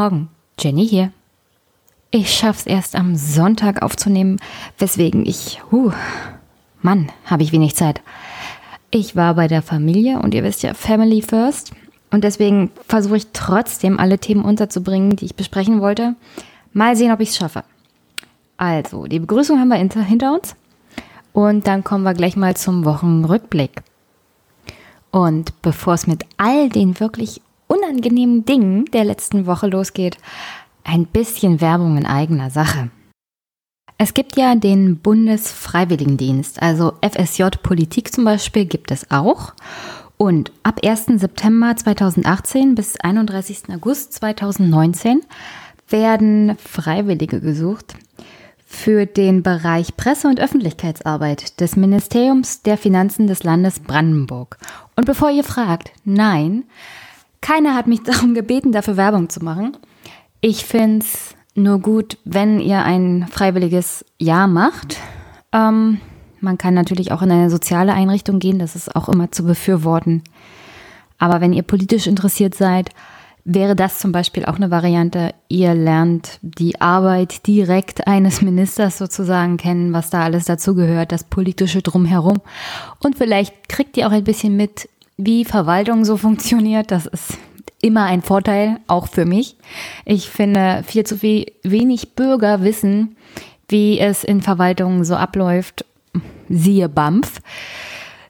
Morgen, Jenny hier. Ich schaff's erst am Sonntag aufzunehmen, weswegen ich, huh, Mann, habe ich wenig Zeit. Ich war bei der Familie und ihr wisst ja, Family First. Und deswegen versuche ich trotzdem alle Themen unterzubringen, die ich besprechen wollte. Mal sehen, ob ich es schaffe. Also, die Begrüßung haben wir hinter uns. Und dann kommen wir gleich mal zum Wochenrückblick. Und bevor es mit all den wirklich unangenehmen Dingen der letzten Woche losgeht, ein bisschen Werbung in eigener Sache. Es gibt ja den Bundesfreiwilligendienst, also FSJ Politik zum Beispiel gibt es auch. Und ab 1. September 2018 bis 31. August 2019 werden Freiwillige gesucht für den Bereich Presse- und Öffentlichkeitsarbeit des Ministeriums der Finanzen des Landes Brandenburg. Und bevor ihr fragt, nein, keiner hat mich darum gebeten, dafür Werbung zu machen. Ich finde es nur gut, wenn ihr ein freiwilliges Jahr macht. Ähm, man kann natürlich auch in eine soziale Einrichtung gehen, das ist auch immer zu befürworten. Aber wenn ihr politisch interessiert seid, wäre das zum Beispiel auch eine Variante. Ihr lernt die Arbeit direkt eines Ministers sozusagen kennen, was da alles dazugehört, das politische drumherum. Und vielleicht kriegt ihr auch ein bisschen mit, wie Verwaltung so funktioniert. Das ist immer ein Vorteil, auch für mich. Ich finde, viel zu viel, wenig Bürger wissen, wie es in Verwaltungen so abläuft. Siehe BAMF.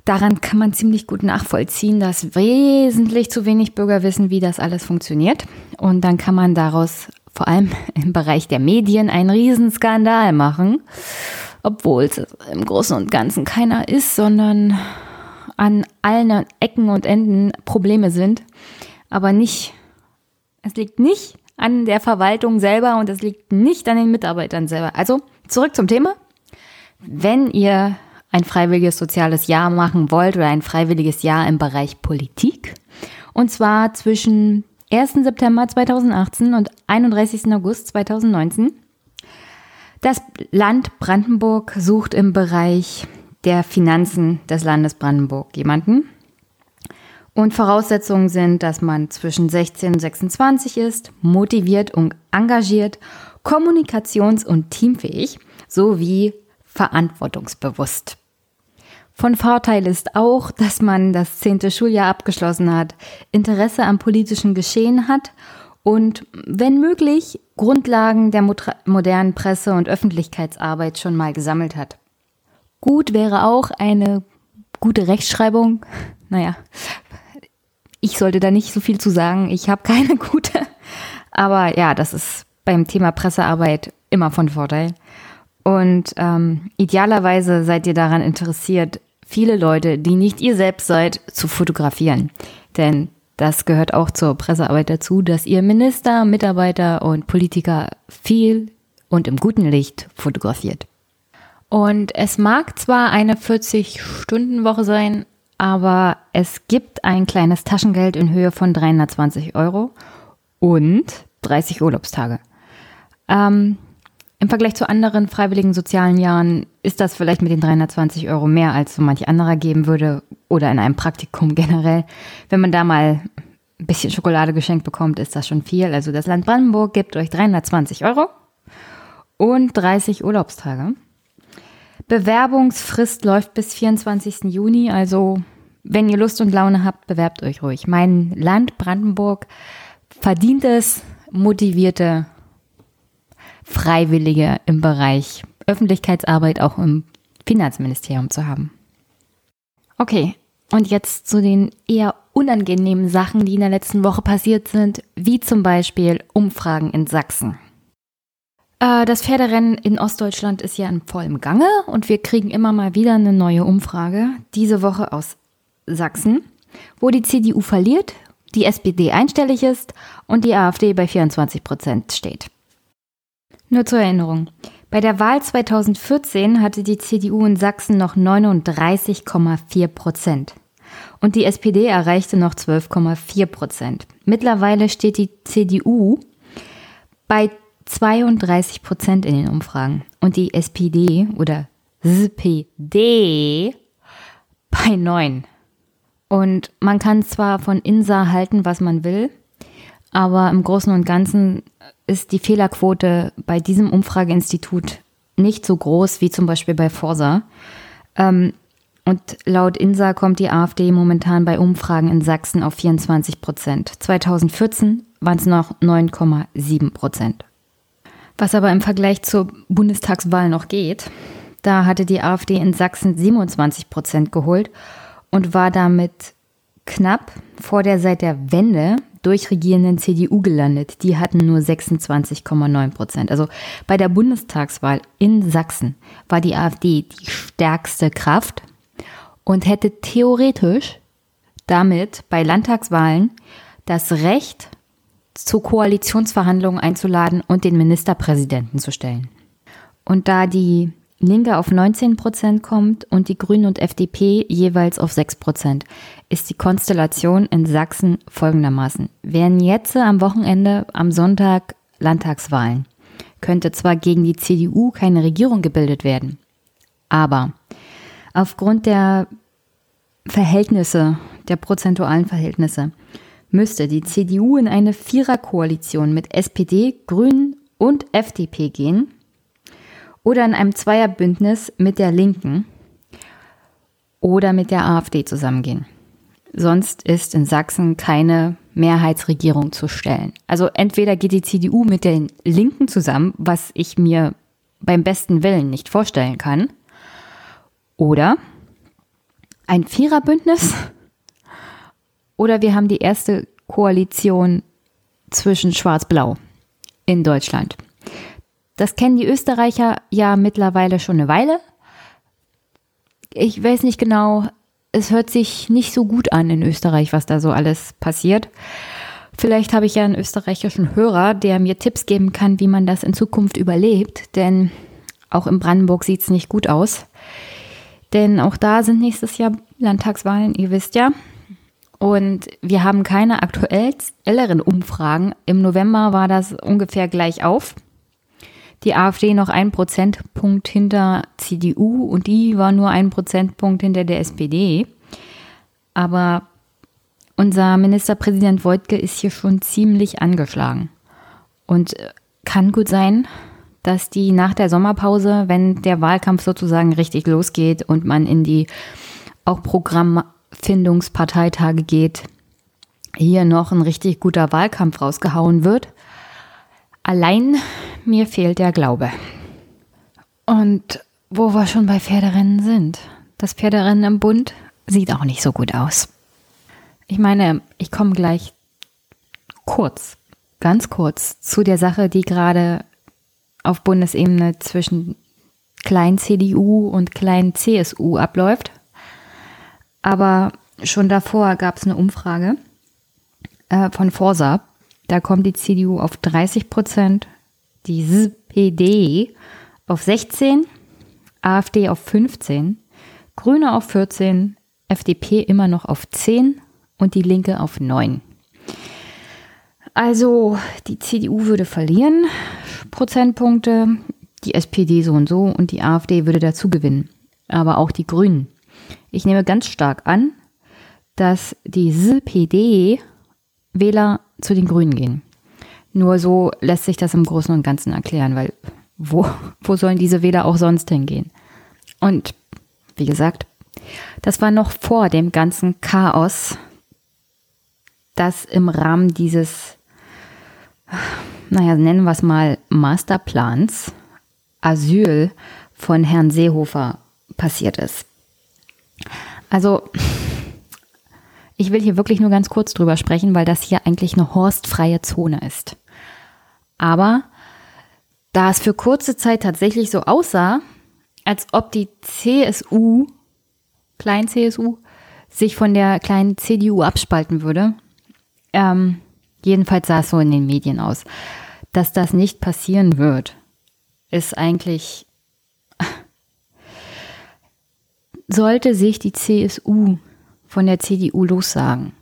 Daran kann man ziemlich gut nachvollziehen, dass wesentlich zu wenig Bürger wissen, wie das alles funktioniert. Und dann kann man daraus vor allem im Bereich der Medien einen Riesenskandal machen, obwohl es im Großen und Ganzen keiner ist, sondern an allen Ecken und Enden Probleme sind. Aber nicht, es liegt nicht an der Verwaltung selber und es liegt nicht an den Mitarbeitern selber. Also zurück zum Thema. Wenn ihr ein freiwilliges soziales Jahr machen wollt oder ein freiwilliges Jahr im Bereich Politik. Und zwar zwischen 1. September 2018 und 31. August 2019. Das Land Brandenburg sucht im Bereich der Finanzen des Landes Brandenburg jemanden. Und Voraussetzungen sind, dass man zwischen 16 und 26 ist, motiviert und engagiert, kommunikations- und teamfähig sowie verantwortungsbewusst. Von Vorteil ist auch, dass man das zehnte Schuljahr abgeschlossen hat, Interesse am politischen Geschehen hat und, wenn möglich, Grundlagen der modernen Presse- und Öffentlichkeitsarbeit schon mal gesammelt hat. Gut wäre auch eine gute Rechtschreibung. Naja, ich sollte da nicht so viel zu sagen. Ich habe keine gute. Aber ja, das ist beim Thema Pressearbeit immer von Vorteil. Und ähm, idealerweise seid ihr daran interessiert, viele Leute, die nicht ihr selbst seid, zu fotografieren. Denn das gehört auch zur Pressearbeit dazu, dass ihr Minister, Mitarbeiter und Politiker viel und im guten Licht fotografiert. Und es mag zwar eine 40-Stunden-Woche sein, aber es gibt ein kleines Taschengeld in Höhe von 320 Euro und 30 Urlaubstage. Ähm, im Vergleich zu anderen freiwilligen sozialen Jahren ist das vielleicht mit den 320 Euro mehr, als so manch anderer geben würde oder in einem Praktikum generell. Wenn man da mal ein bisschen Schokolade geschenkt bekommt, ist das schon viel. Also das Land Brandenburg gibt euch 320 Euro und 30 Urlaubstage. Bewerbungsfrist läuft bis 24. Juni, also wenn ihr Lust und Laune habt, bewerbt euch ruhig. Mein Land Brandenburg verdient es, motivierte Freiwillige im Bereich Öffentlichkeitsarbeit auch im Finanzministerium zu haben. Okay, und jetzt zu den eher unangenehmen Sachen, die in der letzten Woche passiert sind, wie zum Beispiel Umfragen in Sachsen. Äh, das Pferderennen in Ostdeutschland ist ja in vollem Gange und wir kriegen immer mal wieder eine neue Umfrage, diese Woche aus Sachsen, wo die CDU verliert, die SPD einstellig ist und die AfD bei 24 Prozent steht. Nur zur Erinnerung. Bei der Wahl 2014 hatte die CDU in Sachsen noch 39,4 Prozent. Und die SPD erreichte noch 12,4 Prozent. Mittlerweile steht die CDU bei 32 Prozent in den Umfragen. Und die SPD oder SPD bei 9. Und man kann zwar von Insa halten, was man will, aber im Großen und Ganzen ist die Fehlerquote bei diesem Umfrageinstitut nicht so groß wie zum Beispiel bei Forsa. Ähm, und laut INSA kommt die AfD momentan bei Umfragen in Sachsen auf 24 Prozent. 2014 waren es noch 9,7 Prozent. Was aber im Vergleich zur Bundestagswahl noch geht, da hatte die AfD in Sachsen 27 Prozent geholt und war damit knapp vor der seit der Wende durchregierenden CDU gelandet. Die hatten nur 26,9 Prozent. Also bei der Bundestagswahl in Sachsen war die AfD die stärkste Kraft und hätte theoretisch damit bei Landtagswahlen das Recht, zu Koalitionsverhandlungen einzuladen und den Ministerpräsidenten zu stellen. Und da die Linke auf 19 Prozent kommt und die Grünen und FDP jeweils auf 6 Prozent, ist die Konstellation in Sachsen folgendermaßen. Wären jetzt am Wochenende am Sonntag Landtagswahlen, könnte zwar gegen die CDU keine Regierung gebildet werden, aber aufgrund der Verhältnisse, der prozentualen Verhältnisse, müsste die CDU in eine Viererkoalition mit SPD, Grünen und FDP gehen oder in einem Zweierbündnis mit der Linken oder mit der AfD zusammengehen. Sonst ist in Sachsen keine Mehrheitsregierung zu stellen. Also entweder geht die CDU mit den Linken zusammen, was ich mir beim besten Willen nicht vorstellen kann, oder ein Viererbündnis, oder wir haben die erste Koalition zwischen Schwarz-Blau in Deutschland. Das kennen die Österreicher ja mittlerweile schon eine Weile. Ich weiß nicht genau, es hört sich nicht so gut an in Österreich, was da so alles passiert. Vielleicht habe ich ja einen österreichischen Hörer, der mir Tipps geben kann, wie man das in Zukunft überlebt, denn auch in Brandenburg sieht es nicht gut aus. Denn auch da sind nächstes Jahr Landtagswahlen, ihr wisst ja. Und wir haben keine aktuelleren Umfragen. Im November war das ungefähr gleich auf die AfD noch ein Prozentpunkt hinter CDU und die war nur ein Prozentpunkt hinter der SPD. Aber unser Ministerpräsident Wojtke ist hier schon ziemlich angeschlagen. Und kann gut sein, dass die nach der Sommerpause, wenn der Wahlkampf sozusagen richtig losgeht und man in die auch Programmfindungsparteitage geht, hier noch ein richtig guter Wahlkampf rausgehauen wird. Allein mir fehlt der Glaube. Und wo wir schon bei Pferderennen sind, das Pferderennen im Bund sieht auch nicht so gut aus. Ich meine, ich komme gleich kurz, ganz kurz zu der Sache, die gerade auf Bundesebene zwischen klein CDU und klein CSU abläuft. Aber schon davor gab es eine Umfrage äh, von Forsa. Da kommt die CDU auf 30 Prozent, die SPD auf 16, AfD auf 15, Grüne auf 14, FDP immer noch auf 10 und die Linke auf 9. Also die CDU würde verlieren Prozentpunkte, die SPD so und so und die AfD würde dazu gewinnen. Aber auch die Grünen. Ich nehme ganz stark an, dass die SPD-Wähler zu den Grünen gehen. Nur so lässt sich das im Großen und Ganzen erklären, weil wo, wo sollen diese Wähler auch sonst hingehen? Und wie gesagt, das war noch vor dem ganzen Chaos, das im Rahmen dieses, naja, nennen wir es mal Masterplans Asyl von Herrn Seehofer passiert ist. Also, ich will hier wirklich nur ganz kurz drüber sprechen, weil das hier eigentlich eine horstfreie Zone ist. Aber da es für kurze Zeit tatsächlich so aussah, als ob die CSU, klein CSU, sich von der kleinen CDU abspalten würde, ähm, jedenfalls sah es so in den Medien aus, dass das nicht passieren wird, ist eigentlich, sollte sich die CSU von der CDU lossagen,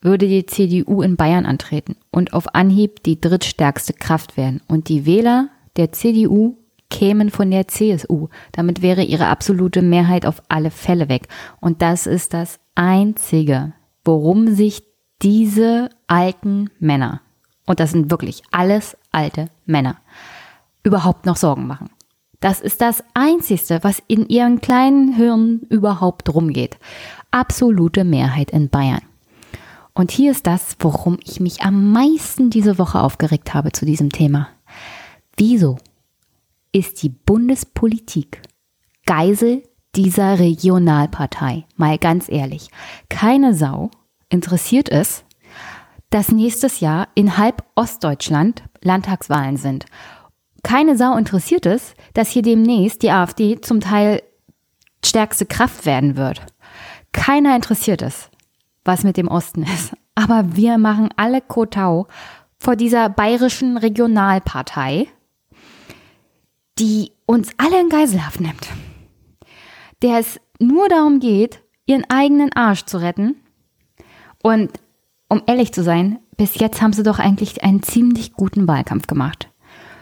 würde die CDU in Bayern antreten und auf Anhieb die drittstärkste Kraft werden. Und die Wähler der CDU kämen von der CSU. Damit wäre ihre absolute Mehrheit auf alle Fälle weg. Und das ist das Einzige, worum sich diese alten Männer und das sind wirklich alles alte Männer, überhaupt noch Sorgen machen. Das ist das Einzige, was in ihren kleinen Hirnen überhaupt rumgeht. Absolute Mehrheit in Bayern. Und hier ist das, worum ich mich am meisten diese Woche aufgeregt habe zu diesem Thema. Wieso ist die Bundespolitik Geisel dieser Regionalpartei? Mal ganz ehrlich. Keine Sau interessiert es, dass nächstes Jahr in halb Ostdeutschland Landtagswahlen sind keine Sau interessiert es, dass hier demnächst die AfD zum Teil stärkste Kraft werden wird. Keiner interessiert es, was mit dem Osten ist. Aber wir machen alle Kotau vor dieser bayerischen Regionalpartei, die uns alle in Geiselhaft nimmt. Der es nur darum geht, ihren eigenen Arsch zu retten. Und um ehrlich zu sein, bis jetzt haben sie doch eigentlich einen ziemlich guten Wahlkampf gemacht.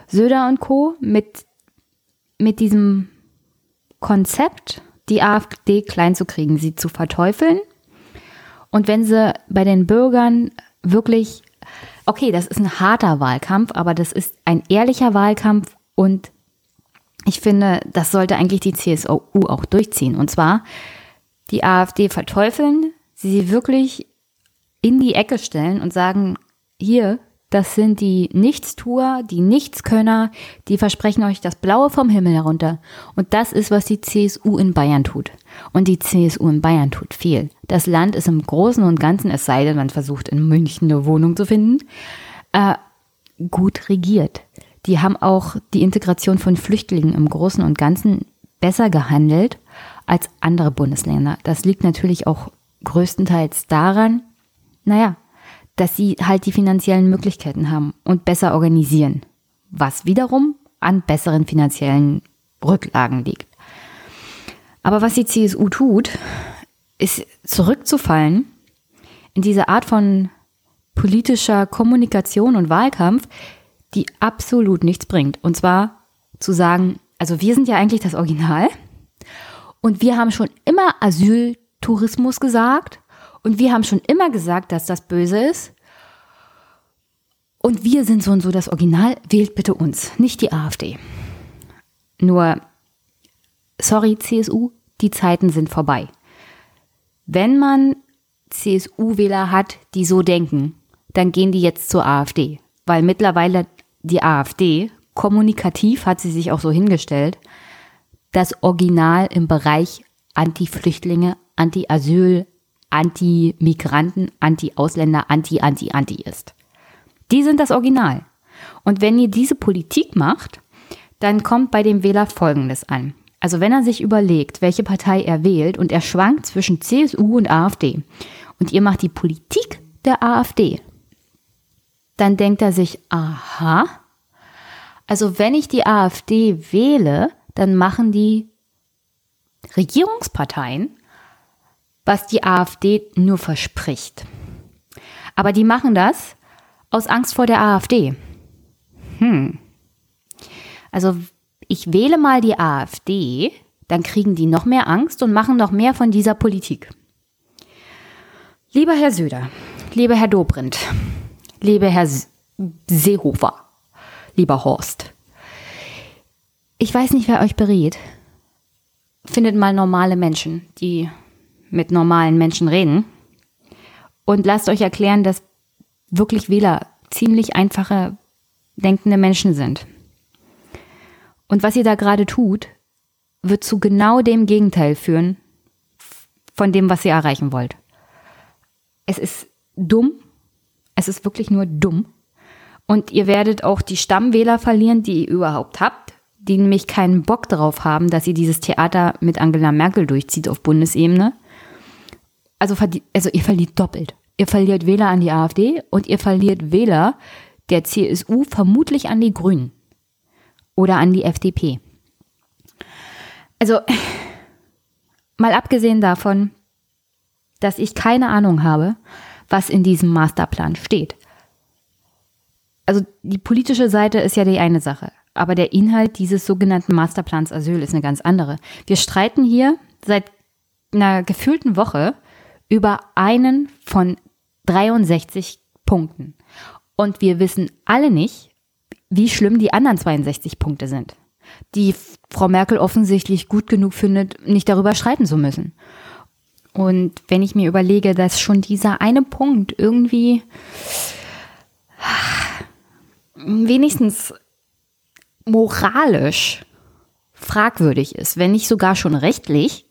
Söder und Co. mit, mit diesem Konzept, die AfD klein zu kriegen, sie zu verteufeln. Und wenn sie bei den Bürgern wirklich, okay, das ist ein harter Wahlkampf, aber das ist ein ehrlicher Wahlkampf und ich finde, das sollte eigentlich die CSU auch durchziehen. Und zwar die AfD verteufeln, sie wirklich in die Ecke stellen und sagen, hier, das sind die Nichtstuer, die Nichtskönner, die versprechen euch das Blaue vom Himmel herunter. Und das ist, was die CSU in Bayern tut. Und die CSU in Bayern tut viel. Das Land ist im Großen und Ganzen, es sei denn, man versucht in München eine Wohnung zu finden, äh, gut regiert. Die haben auch die Integration von Flüchtlingen im Großen und Ganzen besser gehandelt als andere Bundesländer. Das liegt natürlich auch größtenteils daran, naja, dass sie halt die finanziellen Möglichkeiten haben und besser organisieren, was wiederum an besseren finanziellen Rücklagen liegt. Aber was die CSU tut, ist zurückzufallen in diese Art von politischer Kommunikation und Wahlkampf, die absolut nichts bringt. Und zwar zu sagen, also wir sind ja eigentlich das Original und wir haben schon immer Asyltourismus gesagt und wir haben schon immer gesagt, dass das böse ist. Und wir sind so und so das Original. Wählt bitte uns, nicht die AfD. Nur, sorry CSU, die Zeiten sind vorbei. Wenn man CSU-Wähler hat, die so denken, dann gehen die jetzt zur AfD. Weil mittlerweile die AfD, kommunikativ hat sie sich auch so hingestellt, das Original im Bereich Anti-Flüchtlinge, Anti-Asyl, Anti-Migranten, Anti-Ausländer, Anti, Anti, Anti ist. Die sind das Original. Und wenn ihr diese Politik macht, dann kommt bei dem Wähler Folgendes an. Also wenn er sich überlegt, welche Partei er wählt und er schwankt zwischen CSU und AfD und ihr macht die Politik der AfD, dann denkt er sich, aha, also wenn ich die AfD wähle, dann machen die Regierungsparteien was die AfD nur verspricht. Aber die machen das aus Angst vor der AfD. Hm. Also ich wähle mal die AfD, dann kriegen die noch mehr Angst und machen noch mehr von dieser Politik. Lieber Herr Söder, lieber Herr Dobrindt, lieber Herr Seehofer, lieber Horst, ich weiß nicht, wer euch berät. Findet mal normale Menschen, die mit normalen Menschen reden und lasst euch erklären, dass wirklich Wähler ziemlich einfache, denkende Menschen sind. Und was ihr da gerade tut, wird zu genau dem Gegenteil führen von dem, was ihr erreichen wollt. Es ist dumm. Es ist wirklich nur dumm. Und ihr werdet auch die Stammwähler verlieren, die ihr überhaupt habt, die nämlich keinen Bock darauf haben, dass ihr dieses Theater mit Angela Merkel durchzieht auf Bundesebene also, also ihr verliert doppelt. Ihr verliert Wähler an die AfD und ihr verliert Wähler der CSU vermutlich an die Grünen oder an die FDP. Also, mal abgesehen davon, dass ich keine Ahnung habe, was in diesem Masterplan steht. Also die politische Seite ist ja die eine Sache, aber der Inhalt dieses sogenannten Masterplans Asyl ist eine ganz andere. Wir streiten hier seit einer gefühlten Woche über einen von 63 Punkten. Und wir wissen alle nicht, wie schlimm die anderen 62 Punkte sind, die Frau Merkel offensichtlich gut genug findet, nicht darüber streiten zu müssen. Und wenn ich mir überlege, dass schon dieser eine Punkt irgendwie wenigstens moralisch fragwürdig ist, wenn nicht sogar schon rechtlich,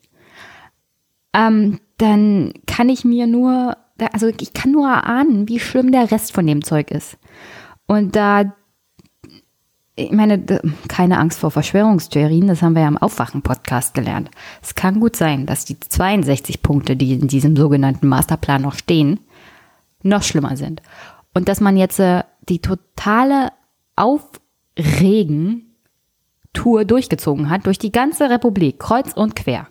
ähm, dann kann ich mir nur, also ich kann nur erahnen, wie schlimm der Rest von dem Zeug ist. Und da, ich meine, keine Angst vor Verschwörungstheorien, das haben wir ja im Aufwachen-Podcast gelernt. Es kann gut sein, dass die 62 Punkte, die in diesem sogenannten Masterplan noch stehen, noch schlimmer sind. Und dass man jetzt äh, die totale Aufregen-Tour durchgezogen hat, durch die ganze Republik, kreuz und quer.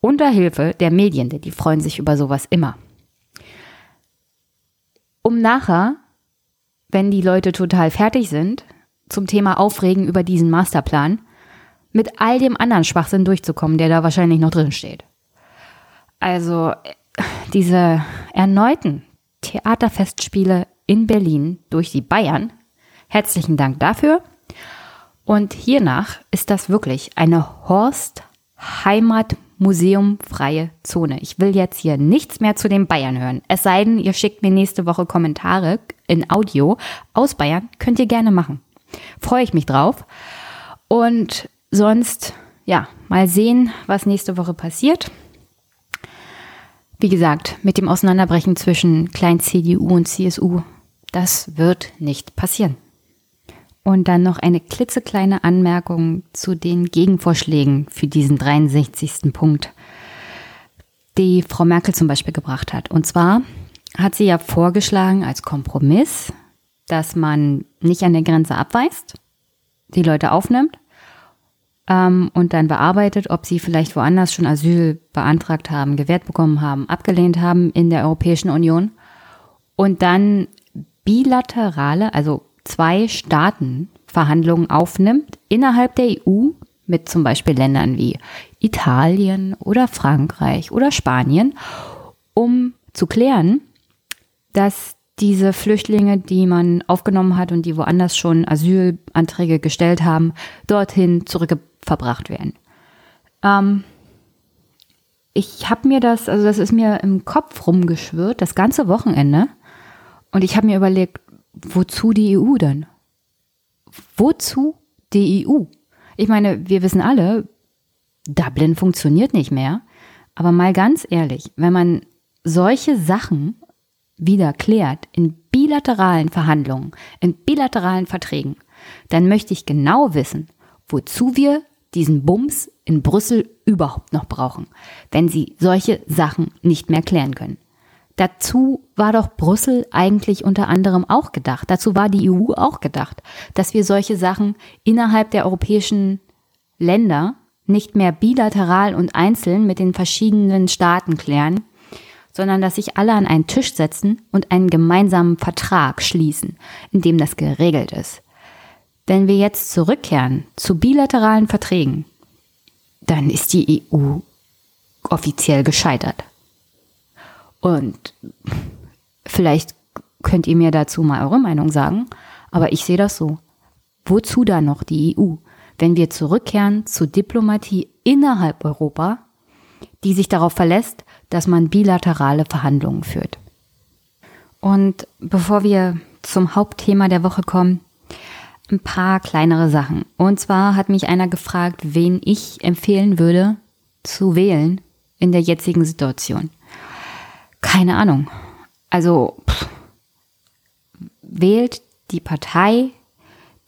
Unter Hilfe der Medien, denn die freuen sich über sowas immer. Um nachher, wenn die Leute total fertig sind, zum Thema Aufregen über diesen Masterplan, mit all dem anderen Schwachsinn durchzukommen, der da wahrscheinlich noch drin steht. Also diese erneuten Theaterfestspiele in Berlin durch die Bayern. Herzlichen Dank dafür. Und hiernach ist das wirklich eine Horst Heimat Museum freie Zone. Ich will jetzt hier nichts mehr zu den Bayern hören. Es sei denn, ihr schickt mir nächste Woche Kommentare in Audio aus Bayern. Könnt ihr gerne machen. Freue ich mich drauf. Und sonst, ja, mal sehen, was nächste Woche passiert. Wie gesagt, mit dem Auseinanderbrechen zwischen Klein CDU und CSU das wird nicht passieren. Und dann noch eine klitzekleine Anmerkung zu den Gegenvorschlägen für diesen 63. Punkt, die Frau Merkel zum Beispiel gebracht hat. Und zwar hat sie ja vorgeschlagen als Kompromiss, dass man nicht an der Grenze abweist, die Leute aufnimmt ähm, und dann bearbeitet, ob sie vielleicht woanders schon Asyl beantragt haben, gewährt bekommen haben, abgelehnt haben in der Europäischen Union und dann bilaterale, also zwei Staaten Verhandlungen aufnimmt innerhalb der EU mit zum Beispiel Ländern wie Italien oder Frankreich oder Spanien, um zu klären, dass diese Flüchtlinge, die man aufgenommen hat und die woanders schon Asylanträge gestellt haben, dorthin zurückverbracht werden. Ähm, ich habe mir das, also das ist mir im Kopf rumgeschwirrt, das ganze Wochenende. Und ich habe mir überlegt, wozu die EU denn? Wozu die EU? Ich meine, wir wissen alle, Dublin funktioniert nicht mehr. Aber mal ganz ehrlich, wenn man solche Sachen wieder klärt in bilateralen Verhandlungen, in bilateralen Verträgen, dann möchte ich genau wissen, wozu wir diesen Bums in Brüssel überhaupt noch brauchen, wenn sie solche Sachen nicht mehr klären können. Dazu war doch Brüssel eigentlich unter anderem auch gedacht. Dazu war die EU auch gedacht, dass wir solche Sachen innerhalb der europäischen Länder nicht mehr bilateral und einzeln mit den verschiedenen Staaten klären, sondern dass sich alle an einen Tisch setzen und einen gemeinsamen Vertrag schließen, in dem das geregelt ist. Wenn wir jetzt zurückkehren zu bilateralen Verträgen, dann ist die EU offiziell gescheitert. Und vielleicht könnt ihr mir dazu mal eure Meinung sagen, aber ich sehe das so. Wozu da noch die EU, wenn wir zurückkehren zu Diplomatie innerhalb Europa, die sich darauf verlässt, dass man bilaterale Verhandlungen führt? Und bevor wir zum Hauptthema der Woche kommen, ein paar kleinere Sachen. Und zwar hat mich einer gefragt, wen ich empfehlen würde zu wählen in der jetzigen Situation. Keine Ahnung. Also pff, wählt die Partei,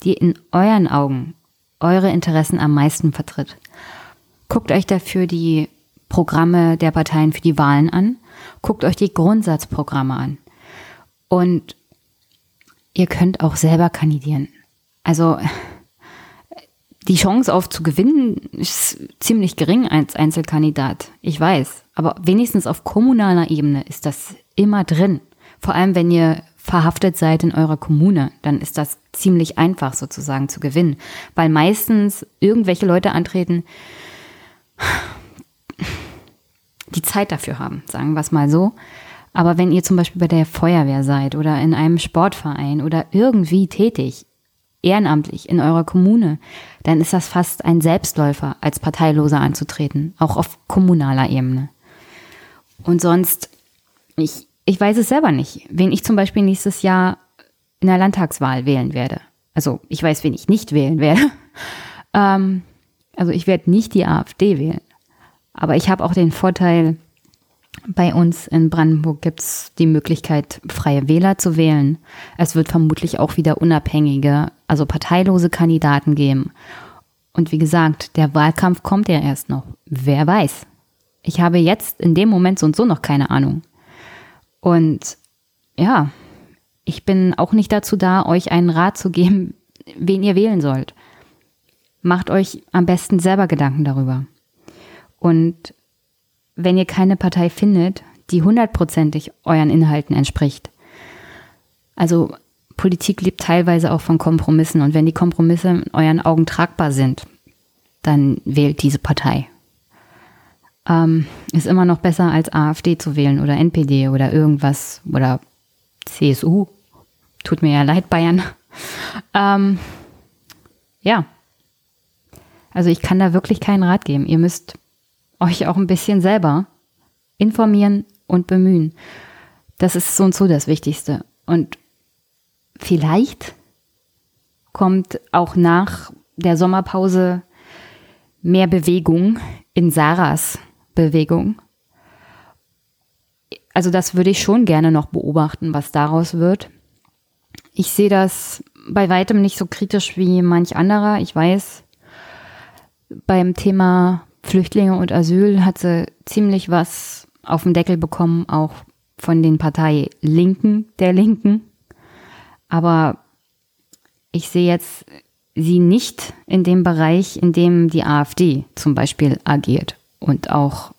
die in euren Augen eure Interessen am meisten vertritt. Guckt euch dafür die Programme der Parteien für die Wahlen an. Guckt euch die Grundsatzprogramme an. Und ihr könnt auch selber kandidieren. Also die Chance auf zu gewinnen ist ziemlich gering als Einzelkandidat. Ich weiß. Aber wenigstens auf kommunaler Ebene ist das immer drin. Vor allem, wenn ihr verhaftet seid in eurer Kommune, dann ist das ziemlich einfach sozusagen zu gewinnen. Weil meistens irgendwelche Leute antreten, die Zeit dafür haben, sagen wir es mal so. Aber wenn ihr zum Beispiel bei der Feuerwehr seid oder in einem Sportverein oder irgendwie tätig, ehrenamtlich in eurer Kommune, dann ist das fast ein Selbstläufer, als Parteiloser anzutreten, auch auf kommunaler Ebene. Und sonst, ich, ich weiß es selber nicht, wen ich zum Beispiel nächstes Jahr in der Landtagswahl wählen werde. Also ich weiß, wen ich nicht wählen werde. ähm, also ich werde nicht die AfD wählen. Aber ich habe auch den Vorteil, bei uns in Brandenburg gibt es die Möglichkeit, freie Wähler zu wählen. Es wird vermutlich auch wieder unabhängige, also parteilose Kandidaten geben. Und wie gesagt, der Wahlkampf kommt ja erst noch. Wer weiß. Ich habe jetzt in dem Moment so und so noch keine Ahnung. Und ja, ich bin auch nicht dazu da, euch einen Rat zu geben, wen ihr wählen sollt. Macht euch am besten selber Gedanken darüber. Und wenn ihr keine Partei findet, die hundertprozentig euren Inhalten entspricht. Also Politik lebt teilweise auch von Kompromissen und wenn die Kompromisse in euren Augen tragbar sind, dann wählt diese Partei. Ähm, ist immer noch besser als AfD zu wählen oder NPD oder irgendwas oder CSU. Tut mir ja leid, Bayern. Ähm, ja. Also ich kann da wirklich keinen Rat geben. Ihr müsst euch auch ein bisschen selber informieren und bemühen. Das ist so und so das Wichtigste. Und vielleicht kommt auch nach der Sommerpause mehr Bewegung in Sarahs Bewegung. Also das würde ich schon gerne noch beobachten, was daraus wird. Ich sehe das bei weitem nicht so kritisch wie manch anderer. Ich weiß, beim Thema Flüchtlinge und Asyl hat sie ziemlich was auf den Deckel bekommen, auch von den Partei Linken der Linken. Aber ich sehe jetzt sie nicht in dem Bereich, in dem die AfD zum Beispiel agiert und auch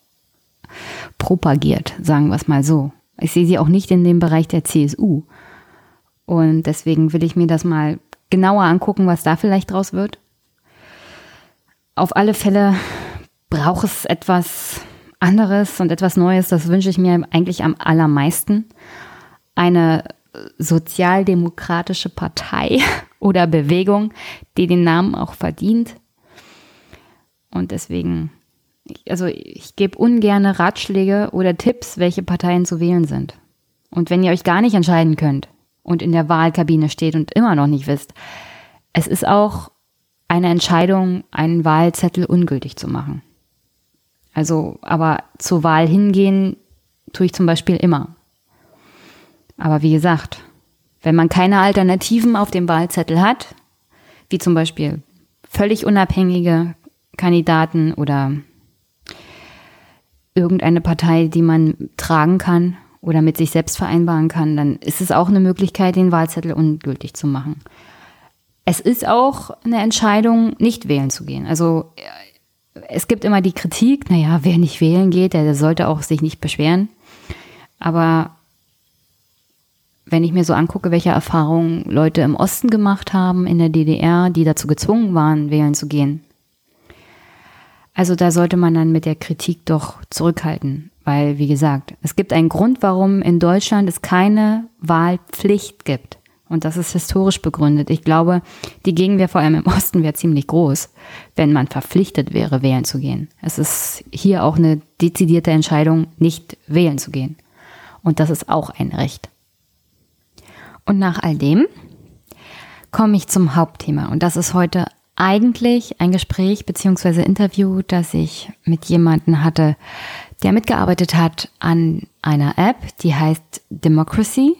propagiert, sagen wir es mal so. Ich sehe sie auch nicht in dem Bereich der CSU. Und deswegen will ich mir das mal genauer angucken, was da vielleicht draus wird. Auf alle Fälle braucht es etwas anderes und etwas Neues. Das wünsche ich mir eigentlich am allermeisten. Eine sozialdemokratische Partei oder Bewegung, die den Namen auch verdient. Und deswegen, also ich gebe ungern Ratschläge oder Tipps, welche Parteien zu wählen sind. Und wenn ihr euch gar nicht entscheiden könnt und in der Wahlkabine steht und immer noch nicht wisst, es ist auch eine Entscheidung, einen Wahlzettel ungültig zu machen. Also, aber zur Wahl hingehen tue ich zum Beispiel immer. Aber wie gesagt, wenn man keine Alternativen auf dem Wahlzettel hat, wie zum Beispiel völlig unabhängige Kandidaten oder irgendeine Partei, die man tragen kann oder mit sich selbst vereinbaren kann, dann ist es auch eine Möglichkeit, den Wahlzettel ungültig zu machen. Es ist auch eine Entscheidung, nicht wählen zu gehen. Also es gibt immer die Kritik, naja, wer nicht wählen geht, der, der sollte auch sich nicht beschweren. Aber wenn ich mir so angucke, welche Erfahrungen Leute im Osten gemacht haben, in der DDR, die dazu gezwungen waren, wählen zu gehen. Also da sollte man dann mit der Kritik doch zurückhalten, weil, wie gesagt, es gibt einen Grund, warum in Deutschland es keine Wahlpflicht gibt. Und das ist historisch begründet. Ich glaube, die Gegenwehr vor allem im Osten wäre ziemlich groß, wenn man verpflichtet wäre, wählen zu gehen. Es ist hier auch eine dezidierte Entscheidung, nicht wählen zu gehen. Und das ist auch ein Recht. Und nach all dem komme ich zum Hauptthema. Und das ist heute eigentlich ein Gespräch bzw. Interview, das ich mit jemandem hatte, der mitgearbeitet hat an einer App, die heißt Democracy.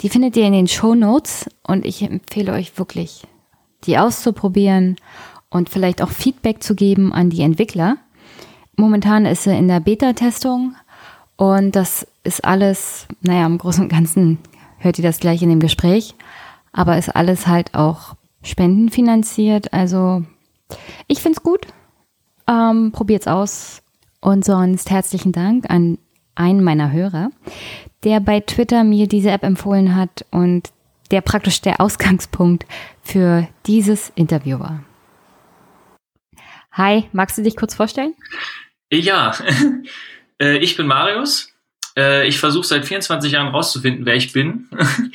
Die findet ihr in den Show Notes und ich empfehle euch wirklich, die auszuprobieren und vielleicht auch Feedback zu geben an die Entwickler. Momentan ist sie in der Beta-Testung und das ist alles, naja, im Großen und Ganzen hört ihr das gleich in dem Gespräch, aber ist alles halt auch spendenfinanziert. Also ich finde es gut. Ähm, probiert's aus. Und sonst herzlichen Dank an einen meiner Hörer, der bei Twitter mir diese App empfohlen hat und der praktisch der Ausgangspunkt für dieses Interview war. Hi, magst du dich kurz vorstellen? Ja, äh, ich bin Marius. Äh, ich versuche seit 24 Jahren rauszufinden, wer ich bin.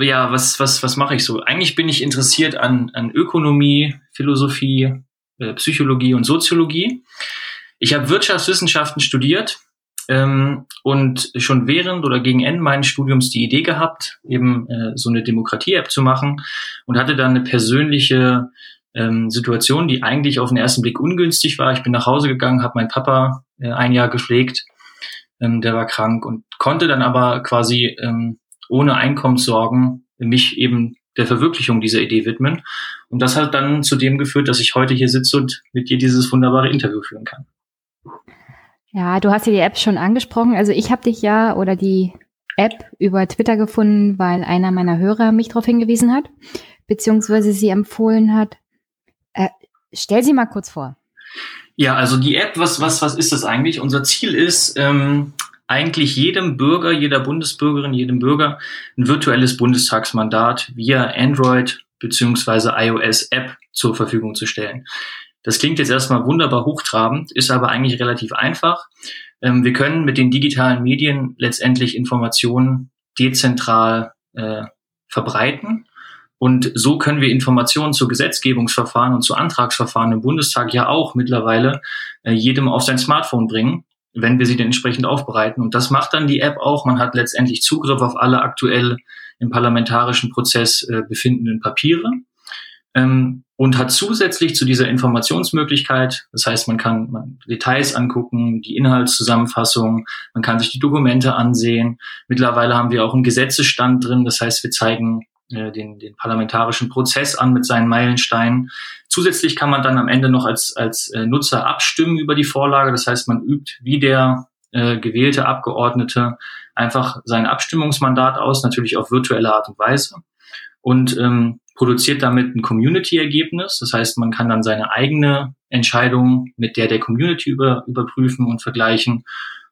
ja, was, was, was mache ich so? Eigentlich bin ich interessiert an, an Ökonomie, Philosophie, äh, Psychologie und Soziologie. Ich habe Wirtschaftswissenschaften studiert ähm, und schon während oder gegen Ende meines Studiums die Idee gehabt, eben äh, so eine Demokratie-App zu machen und hatte dann eine persönliche ähm, Situation, die eigentlich auf den ersten Blick ungünstig war. Ich bin nach Hause gegangen, habe meinen Papa äh, ein Jahr gepflegt, ähm, der war krank und konnte dann aber quasi ähm, ohne Einkommenssorgen mich eben der Verwirklichung dieser Idee widmen. Und das hat dann zu dem geführt, dass ich heute hier sitze und mit dir dieses wunderbare Interview führen kann. Ja, du hast ja die App schon angesprochen. Also ich habe dich ja oder die App über Twitter gefunden, weil einer meiner Hörer mich darauf hingewiesen hat, beziehungsweise sie empfohlen hat. Äh, stell sie mal kurz vor. Ja, also die App, was, was, was ist das eigentlich? Unser Ziel ist, ähm, eigentlich jedem Bürger, jeder Bundesbürgerin, jedem Bürger ein virtuelles Bundestagsmandat via Android beziehungsweise iOS App zur Verfügung zu stellen. Das klingt jetzt erstmal wunderbar hochtrabend, ist aber eigentlich relativ einfach. Ähm, wir können mit den digitalen Medien letztendlich Informationen dezentral äh, verbreiten. Und so können wir Informationen zu Gesetzgebungsverfahren und zu Antragsverfahren im Bundestag ja auch mittlerweile äh, jedem auf sein Smartphone bringen, wenn wir sie denn entsprechend aufbereiten. Und das macht dann die App auch. Man hat letztendlich Zugriff auf alle aktuell im parlamentarischen Prozess äh, befindenden Papiere ähm, und hat zusätzlich zu dieser Informationsmöglichkeit, das heißt, man kann man Details angucken, die Inhaltszusammenfassung, man kann sich die Dokumente ansehen. Mittlerweile haben wir auch einen Gesetzesstand drin, das heißt, wir zeigen äh, den, den parlamentarischen Prozess an mit seinen Meilensteinen. Zusätzlich kann man dann am Ende noch als, als äh, Nutzer abstimmen über die Vorlage, das heißt, man übt wie der äh, gewählte Abgeordnete einfach sein Abstimmungsmandat aus, natürlich auf virtuelle Art und Weise. Und ähm, produziert damit ein Community-Ergebnis. Das heißt, man kann dann seine eigene Entscheidung mit der der Community über, überprüfen und vergleichen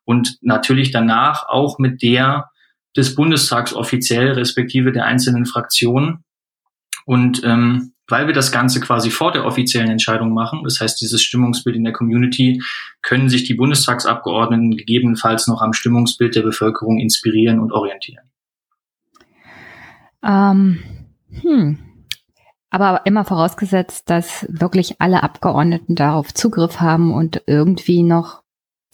und natürlich danach auch mit der des Bundestags offiziell, respektive der einzelnen Fraktionen. Und ähm, weil wir das Ganze quasi vor der offiziellen Entscheidung machen, das heißt dieses Stimmungsbild in der Community, können sich die Bundestagsabgeordneten gegebenenfalls noch am Stimmungsbild der Bevölkerung inspirieren und orientieren. Ähm, hm. Aber immer vorausgesetzt, dass wirklich alle Abgeordneten darauf Zugriff haben und irgendwie noch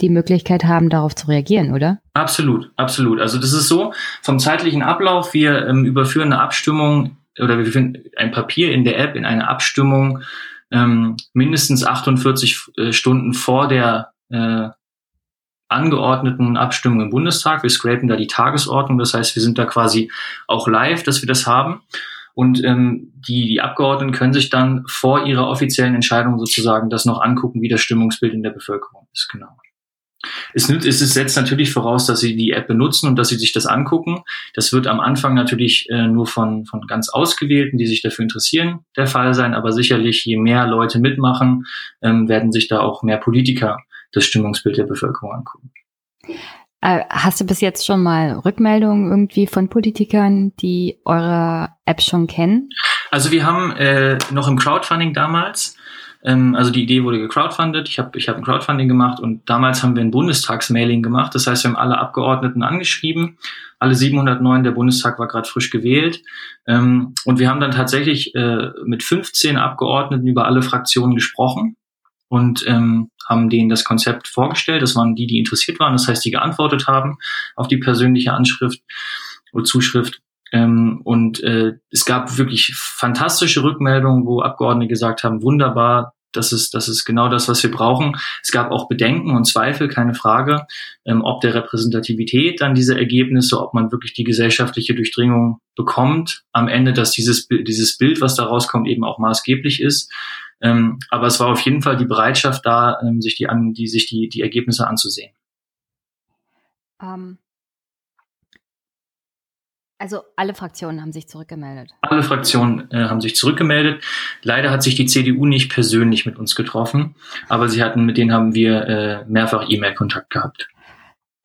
die Möglichkeit haben, darauf zu reagieren, oder? Absolut, absolut. Also das ist so, vom zeitlichen Ablauf, wir ähm, überführen eine Abstimmung oder wir führen ein Papier in der App in eine Abstimmung ähm, mindestens 48 äh, Stunden vor der äh, angeordneten Abstimmung im Bundestag. Wir scrapen da die Tagesordnung, das heißt, wir sind da quasi auch live, dass wir das haben. Und ähm, die, die Abgeordneten können sich dann vor ihrer offiziellen Entscheidung sozusagen das noch angucken, wie das Stimmungsbild in der Bevölkerung ist. Genau. Es, es setzt natürlich voraus, dass sie die App benutzen und dass sie sich das angucken. Das wird am Anfang natürlich äh, nur von, von ganz Ausgewählten, die sich dafür interessieren, der Fall sein. Aber sicherlich, je mehr Leute mitmachen, ähm, werden sich da auch mehr Politiker das Stimmungsbild der Bevölkerung angucken. Äh, hast du bis jetzt schon mal Rückmeldungen irgendwie von Politikern, die eure App schon kennen? Also wir haben äh, noch im Crowdfunding damals, ähm, also die Idee wurde gecrowdfundet, ich habe ich hab ein Crowdfunding gemacht und damals haben wir ein Bundestagsmailing gemacht. Das heißt, wir haben alle Abgeordneten angeschrieben, alle 709, der Bundestag war gerade frisch gewählt. Ähm, und wir haben dann tatsächlich äh, mit 15 Abgeordneten über alle Fraktionen gesprochen und ähm, haben denen das Konzept vorgestellt. Das waren die, die interessiert waren, das heißt, die geantwortet haben auf die persönliche Anschrift oder Zuschrift. Ähm, und äh, es gab wirklich fantastische Rückmeldungen, wo Abgeordnete gesagt haben, wunderbar, das ist, das ist genau das, was wir brauchen. Es gab auch Bedenken und Zweifel, keine Frage, ähm, ob der Repräsentativität dann diese Ergebnisse, ob man wirklich die gesellschaftliche Durchdringung bekommt am Ende, dass dieses, dieses Bild, was da rauskommt, eben auch maßgeblich ist. Ähm, aber es war auf jeden Fall die Bereitschaft da, ähm, sich die, an, die, sich die, die Ergebnisse anzusehen. Um, ähm, also alle Fraktionen haben sich zurückgemeldet. Alle Fraktionen äh, haben sich zurückgemeldet. Leider hat sich die CDU nicht persönlich mit uns getroffen, aber sie hatten, mit denen haben wir äh, mehrfach E-Mail-Kontakt gehabt.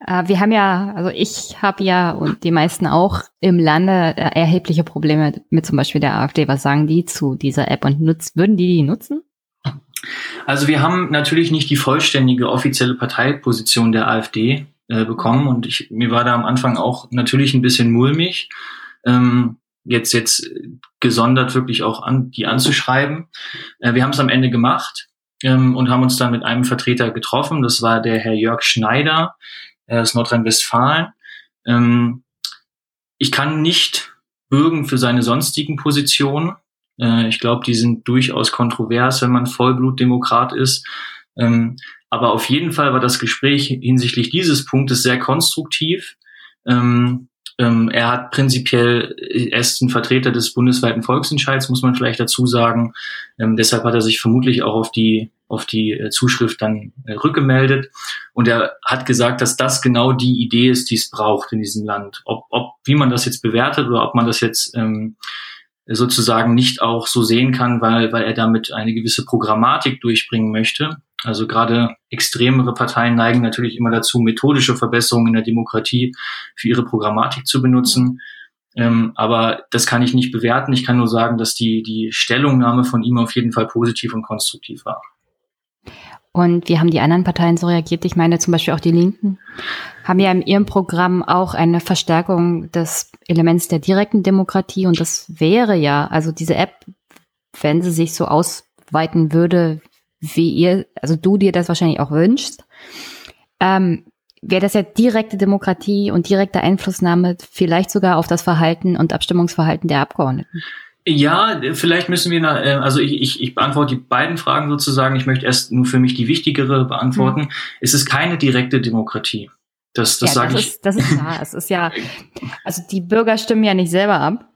Äh, wir haben ja, also ich habe ja und die meisten auch im Lande äh, erhebliche Probleme mit zum Beispiel der AfD. Was sagen die zu dieser App und nutz, würden die die nutzen? Also wir haben natürlich nicht die vollständige offizielle Parteiposition der AfD äh, bekommen und ich, mir war da am Anfang auch natürlich ein bisschen mulmig, ähm, jetzt jetzt gesondert wirklich auch an, die anzuschreiben. Äh, wir haben es am Ende gemacht ähm, und haben uns dann mit einem Vertreter getroffen. Das war der Herr Jörg Schneider äh, aus Nordrhein-Westfalen. Ähm, ich kann nicht bürgen für seine sonstigen Positionen. Äh, ich glaube, die sind durchaus kontrovers, wenn man Vollblutdemokrat ist. Ähm, aber auf jeden Fall war das Gespräch hinsichtlich dieses Punktes sehr konstruktiv. Ähm, ähm, er hat prinzipiell, er ist ein Vertreter des bundesweiten Volksentscheids, muss man vielleicht dazu sagen. Ähm, deshalb hat er sich vermutlich auch auf die, auf die äh, Zuschrift dann äh, rückgemeldet. Und er hat gesagt, dass das genau die Idee ist, die es braucht in diesem Land. Ob, ob wie man das jetzt bewertet oder ob man das jetzt ähm, sozusagen nicht auch so sehen kann, weil, weil er damit eine gewisse Programmatik durchbringen möchte. Also gerade extremere Parteien neigen natürlich immer dazu, methodische Verbesserungen in der Demokratie für ihre Programmatik zu benutzen. Ähm, aber das kann ich nicht bewerten. Ich kann nur sagen, dass die, die Stellungnahme von ihm auf jeden Fall positiv und konstruktiv war. Und wie haben die anderen Parteien so reagiert? Ich meine zum Beispiel auch die Linken haben ja in ihrem Programm auch eine Verstärkung des Elements der direkten Demokratie. Und das wäre ja, also diese App, wenn sie sich so ausweiten würde, wie ihr, also du dir das wahrscheinlich auch wünschst, ähm, wäre das ja direkte Demokratie und direkte Einflussnahme vielleicht sogar auf das Verhalten und Abstimmungsverhalten der Abgeordneten. Ja, vielleicht müssen wir, äh, also ich, ich, ich beantworte die beiden Fragen sozusagen. Ich möchte erst nur für mich die wichtigere beantworten. Mhm. Es ist keine direkte Demokratie. Das, das ja, sage ich. Ist, das ist klar. es ist ja, also die Bürger stimmen ja nicht selber ab,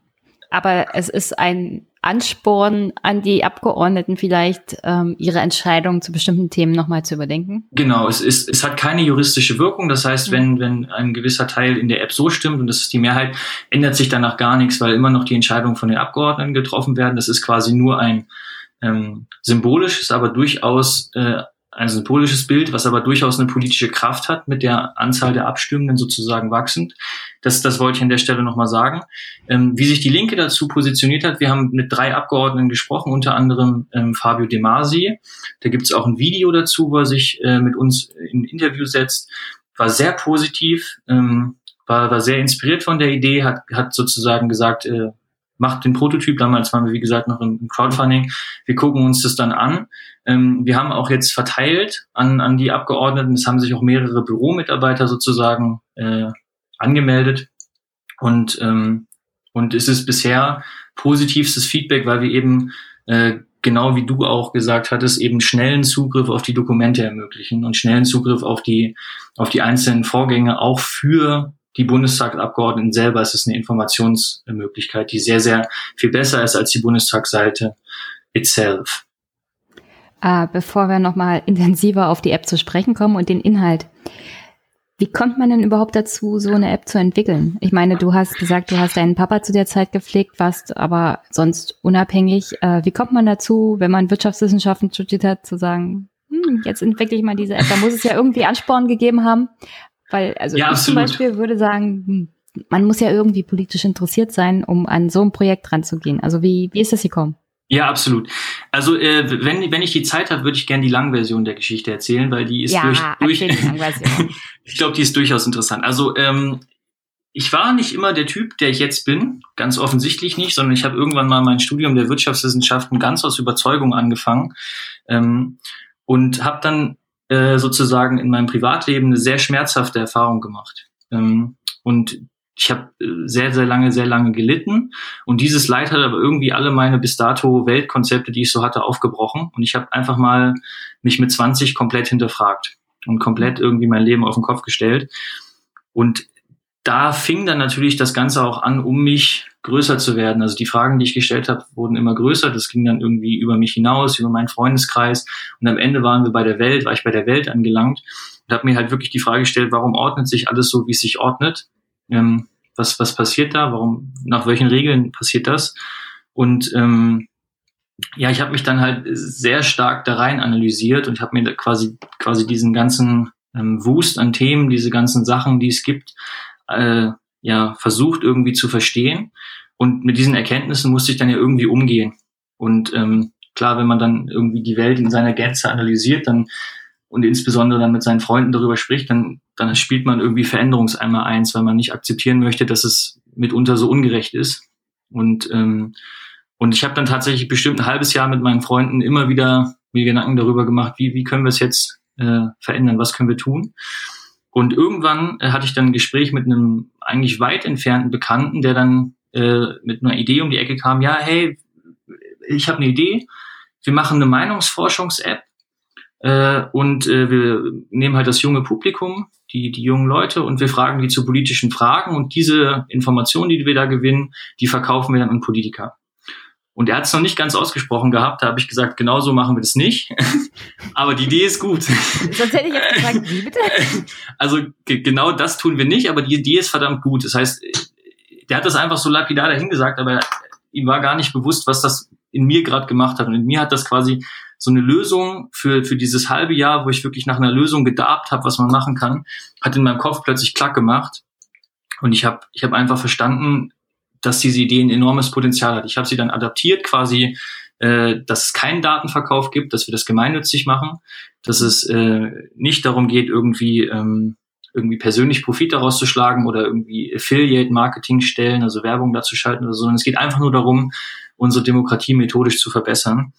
aber es ist ein Ansporn an die Abgeordneten vielleicht, ähm, ihre Entscheidungen zu bestimmten Themen nochmal zu überdenken? Genau, es, ist, es hat keine juristische Wirkung. Das heißt, mhm. wenn, wenn ein gewisser Teil in der App so stimmt und das ist die Mehrheit, ändert sich danach gar nichts, weil immer noch die Entscheidungen von den Abgeordneten getroffen werden. Das ist quasi nur ein ähm, symbolisches, aber durchaus äh, ein symbolisches Bild, was aber durchaus eine politische Kraft hat, mit der Anzahl der Abstimmenden sozusagen wachsend. Das, das wollte ich an der Stelle nochmal sagen. Ähm, wie sich die Linke dazu positioniert hat, wir haben mit drei Abgeordneten gesprochen, unter anderem ähm, Fabio De Masi. Da gibt es auch ein Video dazu, wo er sich äh, mit uns in Interview setzt. War sehr positiv, ähm, war, war sehr inspiriert von der Idee, hat, hat sozusagen gesagt, äh, macht den Prototyp. Damals waren wir, wie gesagt, noch im Crowdfunding. Wir gucken uns das dann an. Ähm, wir haben auch jetzt verteilt an, an die Abgeordneten. Es haben sich auch mehrere Büromitarbeiter sozusagen äh, angemeldet. Und, ähm, und es ist bisher positivstes Feedback, weil wir eben äh, genau wie du auch gesagt hattest, eben schnellen Zugriff auf die Dokumente ermöglichen und schnellen Zugriff auf die, auf die einzelnen Vorgänge auch für die Bundestagsabgeordneten selber ist es eine Informationsmöglichkeit, die sehr, sehr viel besser ist als die Bundestagsseite itself. Äh, bevor wir nochmal intensiver auf die App zu sprechen kommen und den Inhalt. Wie kommt man denn überhaupt dazu, so eine App zu entwickeln? Ich meine, du hast gesagt, du hast deinen Papa zu der Zeit gepflegt, warst aber sonst unabhängig. Äh, wie kommt man dazu, wenn man Wirtschaftswissenschaften studiert hat, zu sagen, hm, jetzt entwickle ich mal diese App? Da muss es ja irgendwie Ansporn gegeben haben. Weil, also ja, ich absolut. zum Beispiel würde sagen, hm, man muss ja irgendwie politisch interessiert sein, um an so ein Projekt ranzugehen. Also wie, wie ist das gekommen? Ja, absolut. Also äh, wenn, wenn ich die Zeit habe, würde ich gerne die Langversion der Geschichte erzählen, weil die ist ja, durch, durch ich glaube, die ist durchaus interessant. Also ähm, ich war nicht immer der Typ, der ich jetzt bin, ganz offensichtlich nicht, sondern ich habe irgendwann mal mein Studium der Wirtschaftswissenschaften ganz aus Überzeugung angefangen ähm, und habe dann äh, sozusagen in meinem Privatleben eine sehr schmerzhafte Erfahrung gemacht. Ähm, und ich habe äh, sehr, sehr lange, sehr lange gelitten. Und dieses Leid hat aber irgendwie alle meine bis dato Weltkonzepte, die ich so hatte, aufgebrochen. Und ich habe einfach mal mich mit 20 komplett hinterfragt und komplett irgendwie mein Leben auf den Kopf gestellt. Und da fing dann natürlich das Ganze auch an, um mich größer zu werden. Also die Fragen, die ich gestellt habe, wurden immer größer. Das ging dann irgendwie über mich hinaus, über meinen Freundeskreis. Und am Ende waren wir bei der Welt, war ich bei der Welt angelangt und habe mir halt wirklich die Frage gestellt, warum ordnet sich alles so, wie es sich ordnet? Ähm, was, was passiert da? Warum, nach welchen Regeln passiert das? Und ähm, ja, ich habe mich dann halt sehr stark da rein analysiert und habe mir quasi quasi diesen ganzen ähm, Wust an Themen, diese ganzen Sachen, die es gibt, äh, ja versucht irgendwie zu verstehen. Und mit diesen Erkenntnissen musste ich dann ja irgendwie umgehen. Und ähm, klar, wenn man dann irgendwie die Welt in seiner Gänze analysiert, dann und insbesondere dann mit seinen Freunden darüber spricht, dann, dann spielt man irgendwie Veränderungseimer eins, weil man nicht akzeptieren möchte, dass es mitunter so ungerecht ist. Und, ähm, und ich habe dann tatsächlich bestimmt ein halbes Jahr mit meinen Freunden immer wieder mir Gedanken darüber gemacht, wie, wie können wir es jetzt äh, verändern, was können wir tun. Und irgendwann äh, hatte ich dann ein Gespräch mit einem eigentlich weit entfernten Bekannten, der dann äh, mit einer Idee um die Ecke kam, ja, hey, ich habe eine Idee, wir machen eine Meinungsforschungs-App äh, und äh, wir nehmen halt das junge Publikum, die, die jungen Leute und wir fragen die zu politischen Fragen und diese Informationen, die wir da gewinnen, die verkaufen wir dann an Politiker. Und er hat es noch nicht ganz ausgesprochen gehabt. Da habe ich gesagt, genau so machen wir das nicht. aber die Idee ist gut. Sonst hätte ich jetzt gesagt, wie bitte? Also genau das tun wir nicht, aber die Idee ist verdammt gut. Das heißt, der hat das einfach so lapidar dahingesagt, aber ihm war gar nicht bewusst, was das in mir gerade gemacht hat. Und in mir hat das quasi so eine Lösung für, für dieses halbe Jahr, wo ich wirklich nach einer Lösung gedarbt habe, was man machen kann, hat in meinem Kopf plötzlich klack gemacht. Und ich habe ich hab einfach verstanden, dass diese Idee ein enormes Potenzial hat. Ich habe sie dann adaptiert, quasi, äh, dass es keinen Datenverkauf gibt, dass wir das gemeinnützig machen, dass es äh, nicht darum geht, irgendwie ähm, irgendwie persönlich Profit daraus zu schlagen oder irgendwie Affiliate-Marketing stellen, also Werbung dazu schalten oder so, sondern es geht einfach nur darum, unsere Demokratie methodisch zu verbessern.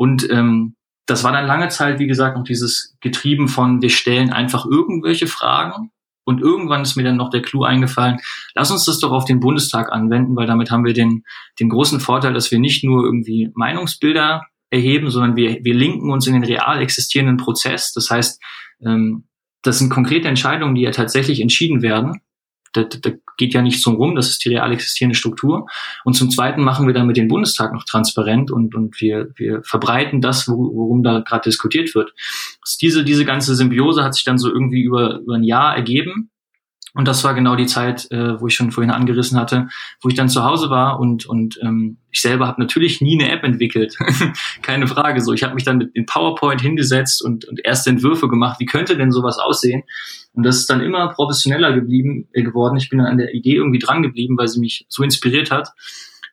Und ähm, das war dann lange Zeit, wie gesagt, noch dieses Getrieben von, wir stellen einfach irgendwelche Fragen und irgendwann ist mir dann noch der Clou eingefallen, lass uns das doch auf den Bundestag anwenden, weil damit haben wir den, den großen Vorteil, dass wir nicht nur irgendwie Meinungsbilder erheben, sondern wir, wir linken uns in den real existierenden Prozess. Das heißt, ähm, das sind konkrete Entscheidungen, die ja tatsächlich entschieden werden da, da geht ja nicht so rum, das ist die real existierende Struktur. Und zum Zweiten machen wir damit den Bundestag noch transparent und, und wir, wir verbreiten das, worum da gerade diskutiert wird. Diese, diese ganze Symbiose hat sich dann so irgendwie über, über ein Jahr ergeben. Und das war genau die Zeit, äh, wo ich schon vorhin angerissen hatte, wo ich dann zu Hause war und und ähm, ich selber habe natürlich nie eine App entwickelt, keine Frage. So, ich habe mich dann mit in PowerPoint hingesetzt und, und erste Entwürfe gemacht. Wie könnte denn sowas aussehen? Und das ist dann immer professioneller geblieben äh, geworden. Ich bin dann an der Idee irgendwie dran geblieben, weil sie mich so inspiriert hat.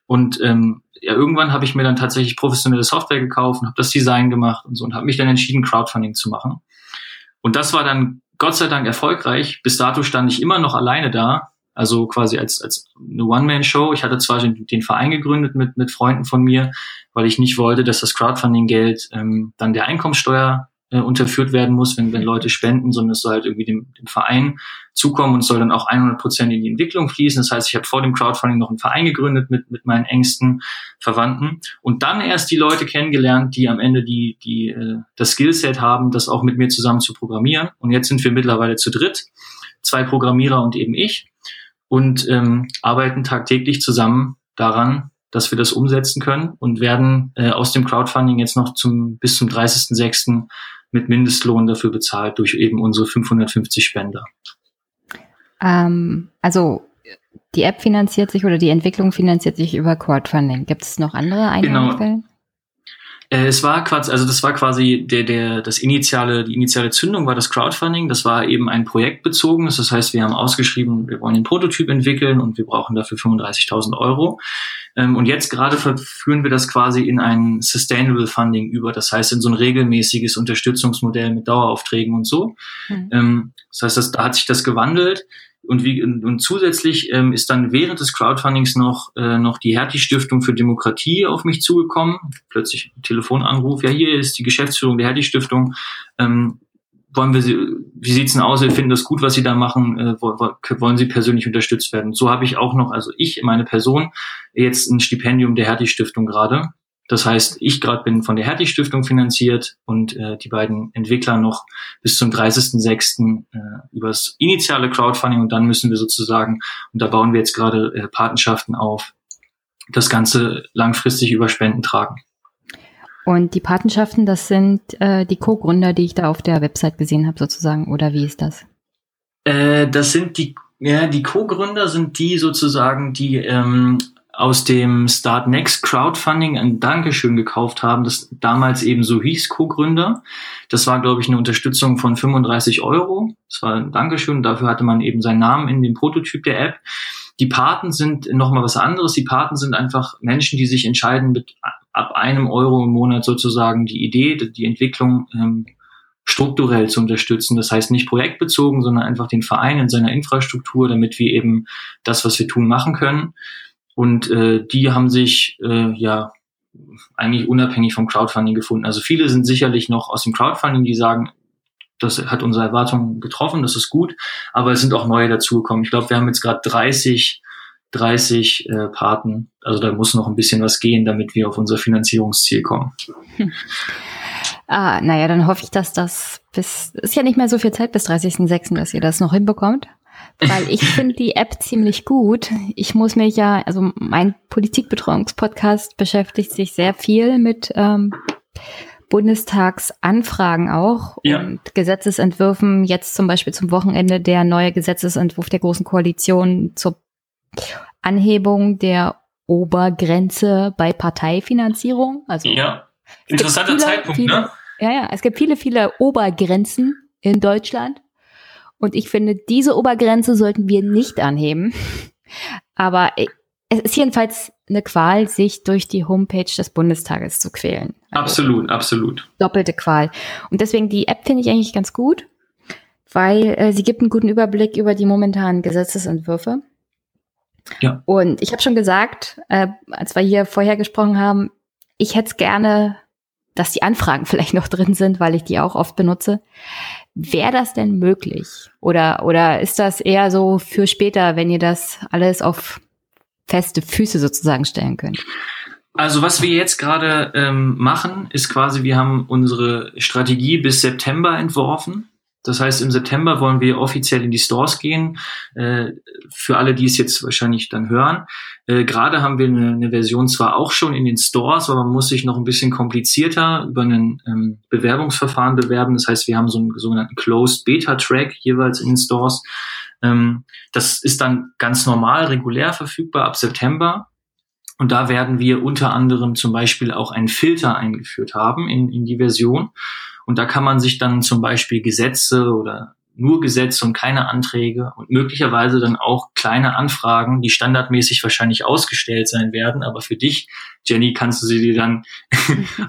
Und ähm, ja, irgendwann habe ich mir dann tatsächlich professionelle Software gekauft und habe das Design gemacht und so und habe mich dann entschieden, Crowdfunding zu machen. Und das war dann Gott sei Dank erfolgreich. Bis dato stand ich immer noch alleine da, also quasi als, als eine One-Man-Show. Ich hatte zwar den, den, Verein gegründet mit, mit Freunden von mir, weil ich nicht wollte, dass das Crowdfunding-Geld ähm, dann der Einkommensteuer äh, unterführt werden muss, wenn, wenn Leute spenden, sondern es soll halt irgendwie dem, dem Verein zukommen und soll dann auch 100 Prozent in die Entwicklung fließen. Das heißt, ich habe vor dem Crowdfunding noch einen Verein gegründet mit, mit meinen engsten Verwandten und dann erst die Leute kennengelernt, die am Ende die, die, äh, das Skillset haben, das auch mit mir zusammen zu programmieren. Und jetzt sind wir mittlerweile zu dritt, zwei Programmierer und eben ich und ähm, arbeiten tagtäglich zusammen daran, dass wir das umsetzen können und werden äh, aus dem Crowdfunding jetzt noch zum bis zum 30.06 mit Mindestlohn dafür bezahlt durch eben unsere 550 Spender. Ähm, also die App finanziert sich oder die Entwicklung finanziert sich über Crowdfunding. Gibt es noch andere Einnahmequellen? Genau. Äh, es war quasi, also das war quasi der, der, das initiale, die initiale Zündung war das Crowdfunding. Das war eben ein projektbezogenes. Das heißt, wir haben ausgeschrieben, wir wollen den Prototyp entwickeln und wir brauchen dafür 35.000 Euro. Ähm, und jetzt gerade verführen wir das quasi in ein Sustainable Funding über. Das heißt, in so ein regelmäßiges Unterstützungsmodell mit Daueraufträgen und so. Mhm. Das heißt, das, da hat sich das gewandelt. Und, wie, und zusätzlich ähm, ist dann während des Crowdfundings noch, äh, noch die Hertie-Stiftung für Demokratie auf mich zugekommen. Plötzlich Telefonanruf, ja, hier ist die Geschäftsführung der Hertie-Stiftung. Ähm, wollen wir sie, wie sieht's denn aus? Wir finden das gut, was Sie da machen. Äh, wollen Sie persönlich unterstützt werden? So habe ich auch noch, also ich, meine Person, jetzt ein Stipendium der Hertie-Stiftung gerade. Das heißt, ich gerade bin von der Hertie-Stiftung finanziert und äh, die beiden Entwickler noch bis zum 30.06. Äh, übers initiale Crowdfunding und dann müssen wir sozusagen, und da bauen wir jetzt gerade äh, Patenschaften auf, das Ganze langfristig über Spenden tragen. Und die Patenschaften, das sind äh, die Co-Gründer, die ich da auf der Website gesehen habe, sozusagen, oder wie ist das? Äh, das sind die, ja, die Co-Gründer sind die sozusagen, die ähm, aus dem Start Next Crowdfunding ein Dankeschön gekauft haben, das damals eben so hieß, Co-Gründer. Das war, glaube ich, eine Unterstützung von 35 Euro. Das war ein Dankeschön. Dafür hatte man eben seinen Namen in dem Prototyp der App. Die Paten sind nochmal was anderes. Die Paten sind einfach Menschen, die sich entscheiden, mit ab einem Euro im Monat sozusagen die Idee, die Entwicklung ähm, strukturell zu unterstützen. Das heißt nicht projektbezogen, sondern einfach den Verein in seiner Infrastruktur, damit wir eben das, was wir tun, machen können. Und äh, die haben sich äh, ja eigentlich unabhängig vom Crowdfunding gefunden. Also viele sind sicherlich noch aus dem Crowdfunding, die sagen, das hat unsere Erwartungen getroffen, das ist gut, aber es sind auch neue dazugekommen. Ich glaube, wir haben jetzt gerade 30 30 äh, Paten. Also da muss noch ein bisschen was gehen, damit wir auf unser Finanzierungsziel kommen. Hm. Ah, naja, dann hoffe ich, dass das bis, ist ja nicht mehr so viel Zeit bis 30.06., dass ihr das noch hinbekommt. Weil ich finde die App ziemlich gut. Ich muss mich ja, also mein Politikbetreuungspodcast beschäftigt sich sehr viel mit ähm, Bundestagsanfragen auch ja. und Gesetzesentwürfen. Jetzt zum Beispiel zum Wochenende der neue Gesetzesentwurf der Großen Koalition zur Anhebung der Obergrenze bei Parteifinanzierung. Also ja, interessanter viele, Zeitpunkt, viele, ne? Ja, ja, es gibt viele, viele Obergrenzen in Deutschland. Und ich finde, diese Obergrenze sollten wir nicht anheben. Aber es ist jedenfalls eine Qual, sich durch die Homepage des Bundestages zu quälen. Also absolut, absolut. Doppelte Qual. Und deswegen die App finde ich eigentlich ganz gut, weil äh, sie gibt einen guten Überblick über die momentanen Gesetzesentwürfe. Ja. Und ich habe schon gesagt, äh, als wir hier vorher gesprochen haben, ich hätte es gerne, dass die Anfragen vielleicht noch drin sind, weil ich die auch oft benutze. Wäre das denn möglich? Oder, oder ist das eher so für später, wenn ihr das alles auf feste Füße sozusagen stellen könnt? Also was wir jetzt gerade ähm, machen, ist quasi, wir haben unsere Strategie bis September entworfen. Das heißt, im September wollen wir offiziell in die Stores gehen. Äh, für alle, die es jetzt wahrscheinlich dann hören. Äh, Gerade haben wir eine, Version zwar auch schon in den Stores, aber man muss sich noch ein bisschen komplizierter über ein ähm, Bewerbungsverfahren bewerben. Das heißt, wir haben so einen sogenannten Closed Beta Track jeweils in den Stores. Ähm, das ist dann ganz normal, regulär verfügbar ab September. Und da werden wir unter anderem zum Beispiel auch einen Filter eingeführt haben in, in die Version. Und da kann man sich dann zum Beispiel Gesetze oder nur Gesetze und keine Anträge und möglicherweise dann auch kleine Anfragen, die standardmäßig wahrscheinlich ausgestellt sein werden. Aber für dich, Jenny, kannst du sie dir dann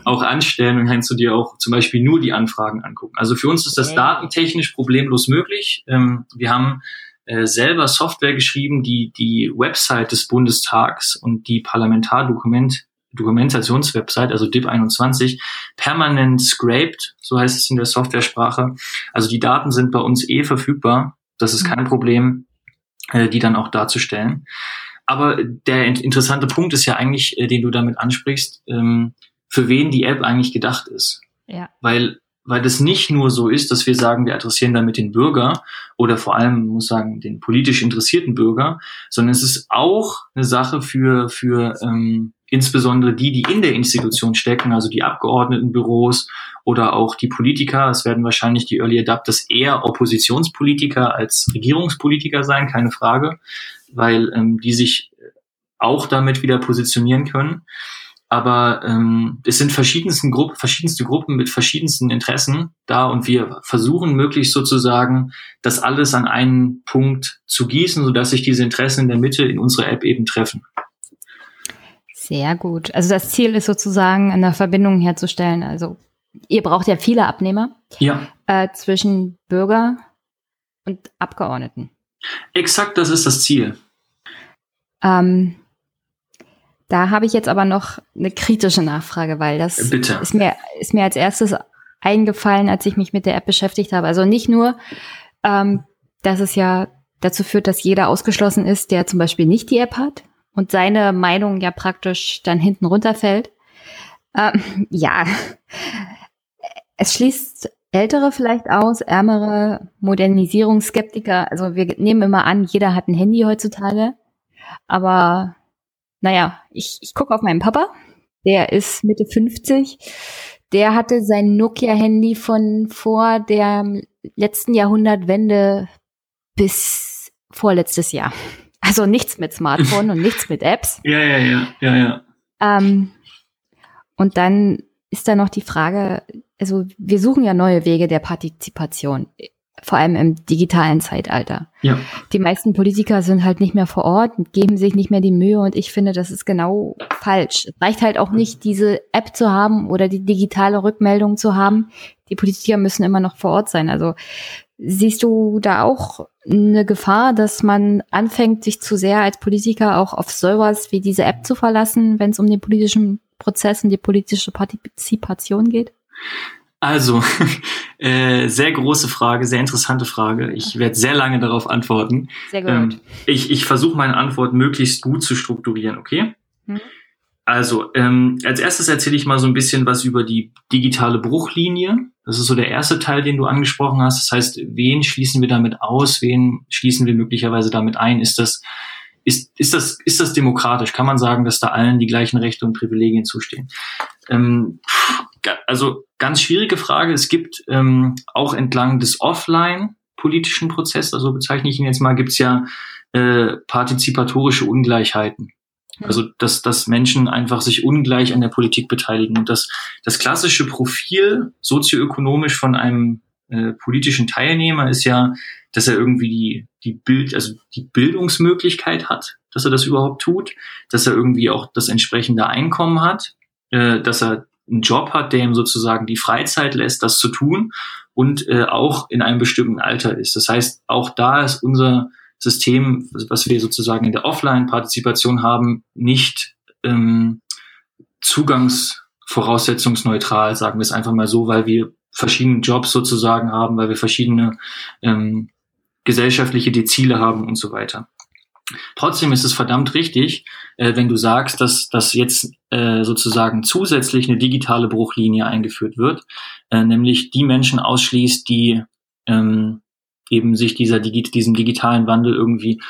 auch anstellen und kannst du dir auch zum Beispiel nur die Anfragen angucken. Also für uns ist das datentechnisch problemlos möglich. Ähm, wir haben äh, selber Software geschrieben, die die Website des Bundestags und die Parlamentardokument Dokumentationswebsite, also DIP21, permanent scraped, so heißt es in der Softwaresprache. Also die Daten sind bei uns eh verfügbar. Das ist kein Problem, äh, die dann auch darzustellen. Aber der interessante Punkt ist ja eigentlich, äh, den du damit ansprichst, ähm, für wen die App eigentlich gedacht ist. Ja. Weil weil das nicht nur so ist, dass wir sagen, wir adressieren damit den Bürger oder vor allem, muss sagen, den politisch interessierten Bürger, sondern es ist auch eine Sache für, für ähm, insbesondere die, die in der Institution stecken, also die Abgeordnetenbüros oder auch die Politiker. Es werden wahrscheinlich die Early Adapters eher Oppositionspolitiker als Regierungspolitiker sein, keine Frage, weil ähm, die sich auch damit wieder positionieren können. Aber ähm, es sind verschiedensten Gruppen, verschiedenste Gruppen mit verschiedensten Interessen da und wir versuchen möglichst sozusagen, das alles an einen Punkt zu gießen, sodass sich diese Interessen in der Mitte in unserer App eben treffen. Sehr gut. Also das Ziel ist sozusagen eine Verbindung herzustellen. Also ihr braucht ja viele Abnehmer ja. Äh, zwischen Bürger und Abgeordneten. Exakt, das ist das Ziel. Ähm, da habe ich jetzt aber noch eine kritische Nachfrage, weil das Bitte. ist mir ist mir als erstes eingefallen, als ich mich mit der App beschäftigt habe. Also nicht nur, ähm, dass es ja dazu führt, dass jeder ausgeschlossen ist, der zum Beispiel nicht die App hat, und seine Meinung ja praktisch dann hinten runterfällt. Ähm, ja, es schließt Ältere vielleicht aus, ärmere Modernisierungsskeptiker. Also wir nehmen immer an, jeder hat ein Handy heutzutage. Aber naja, ich, ich gucke auf meinen Papa, der ist Mitte 50. Der hatte sein Nokia-Handy von vor der letzten Jahrhundertwende bis vorletztes Jahr. Also nichts mit Smartphone und nichts mit Apps. Ja, ja, ja, ja, ja. Ähm, und dann ist da noch die Frage, also wir suchen ja neue Wege der Partizipation, vor allem im digitalen Zeitalter. Ja. Die meisten Politiker sind halt nicht mehr vor Ort, geben sich nicht mehr die Mühe und ich finde, das ist genau falsch. Es reicht halt auch nicht, diese App zu haben oder die digitale Rückmeldung zu haben. die Politiker müssen immer noch vor Ort sein. Also siehst du da auch eine Gefahr, dass man anfängt, sich zu sehr als Politiker auch auf sowas wie diese App zu verlassen, wenn es um den politischen Prozess und die politische Partizipation geht? Also, äh, sehr große Frage, sehr interessante Frage. Ich werde sehr lange darauf antworten. Sehr gut. Ähm, ich ich versuche meine Antwort möglichst gut zu strukturieren, okay? Hm. Also, ähm, als erstes erzähle ich mal so ein bisschen was über die digitale Bruchlinie. Das ist so der erste Teil, den du angesprochen hast. Das heißt, wen schließen wir damit aus? Wen schließen wir möglicherweise damit ein? Ist das, ist, ist das, ist das demokratisch? Kann man sagen, dass da allen die gleichen Rechte und Privilegien zustehen? Ähm, also, ganz schwierige Frage. Es gibt ähm, auch entlang des Offline politischen Prozesses, also bezeichne ich ihn jetzt mal, gibt es ja äh, partizipatorische Ungleichheiten. Also, dass, dass Menschen einfach sich ungleich an der Politik beteiligen. Und das, das klassische Profil sozioökonomisch von einem äh, politischen Teilnehmer ist ja, dass er irgendwie die, die Bild, also die Bildungsmöglichkeit hat, dass er das überhaupt tut, dass er irgendwie auch das entsprechende Einkommen hat, äh, dass er einen Job hat, der ihm sozusagen die Freizeit lässt, das zu tun und äh, auch in einem bestimmten Alter ist. Das heißt, auch da ist unser System, was wir sozusagen in der Offline-Partizipation haben, nicht ähm, zugangsvoraussetzungsneutral, sagen wir es einfach mal so, weil wir verschiedene Jobs sozusagen haben, weil wir verschiedene ähm, gesellschaftliche Ziele haben und so weiter. Trotzdem ist es verdammt richtig, äh, wenn du sagst, dass, dass jetzt äh, sozusagen zusätzlich eine digitale Bruchlinie eingeführt wird, äh, nämlich die Menschen ausschließt, die ähm, eben sich dieser diesem digitalen Wandel irgendwie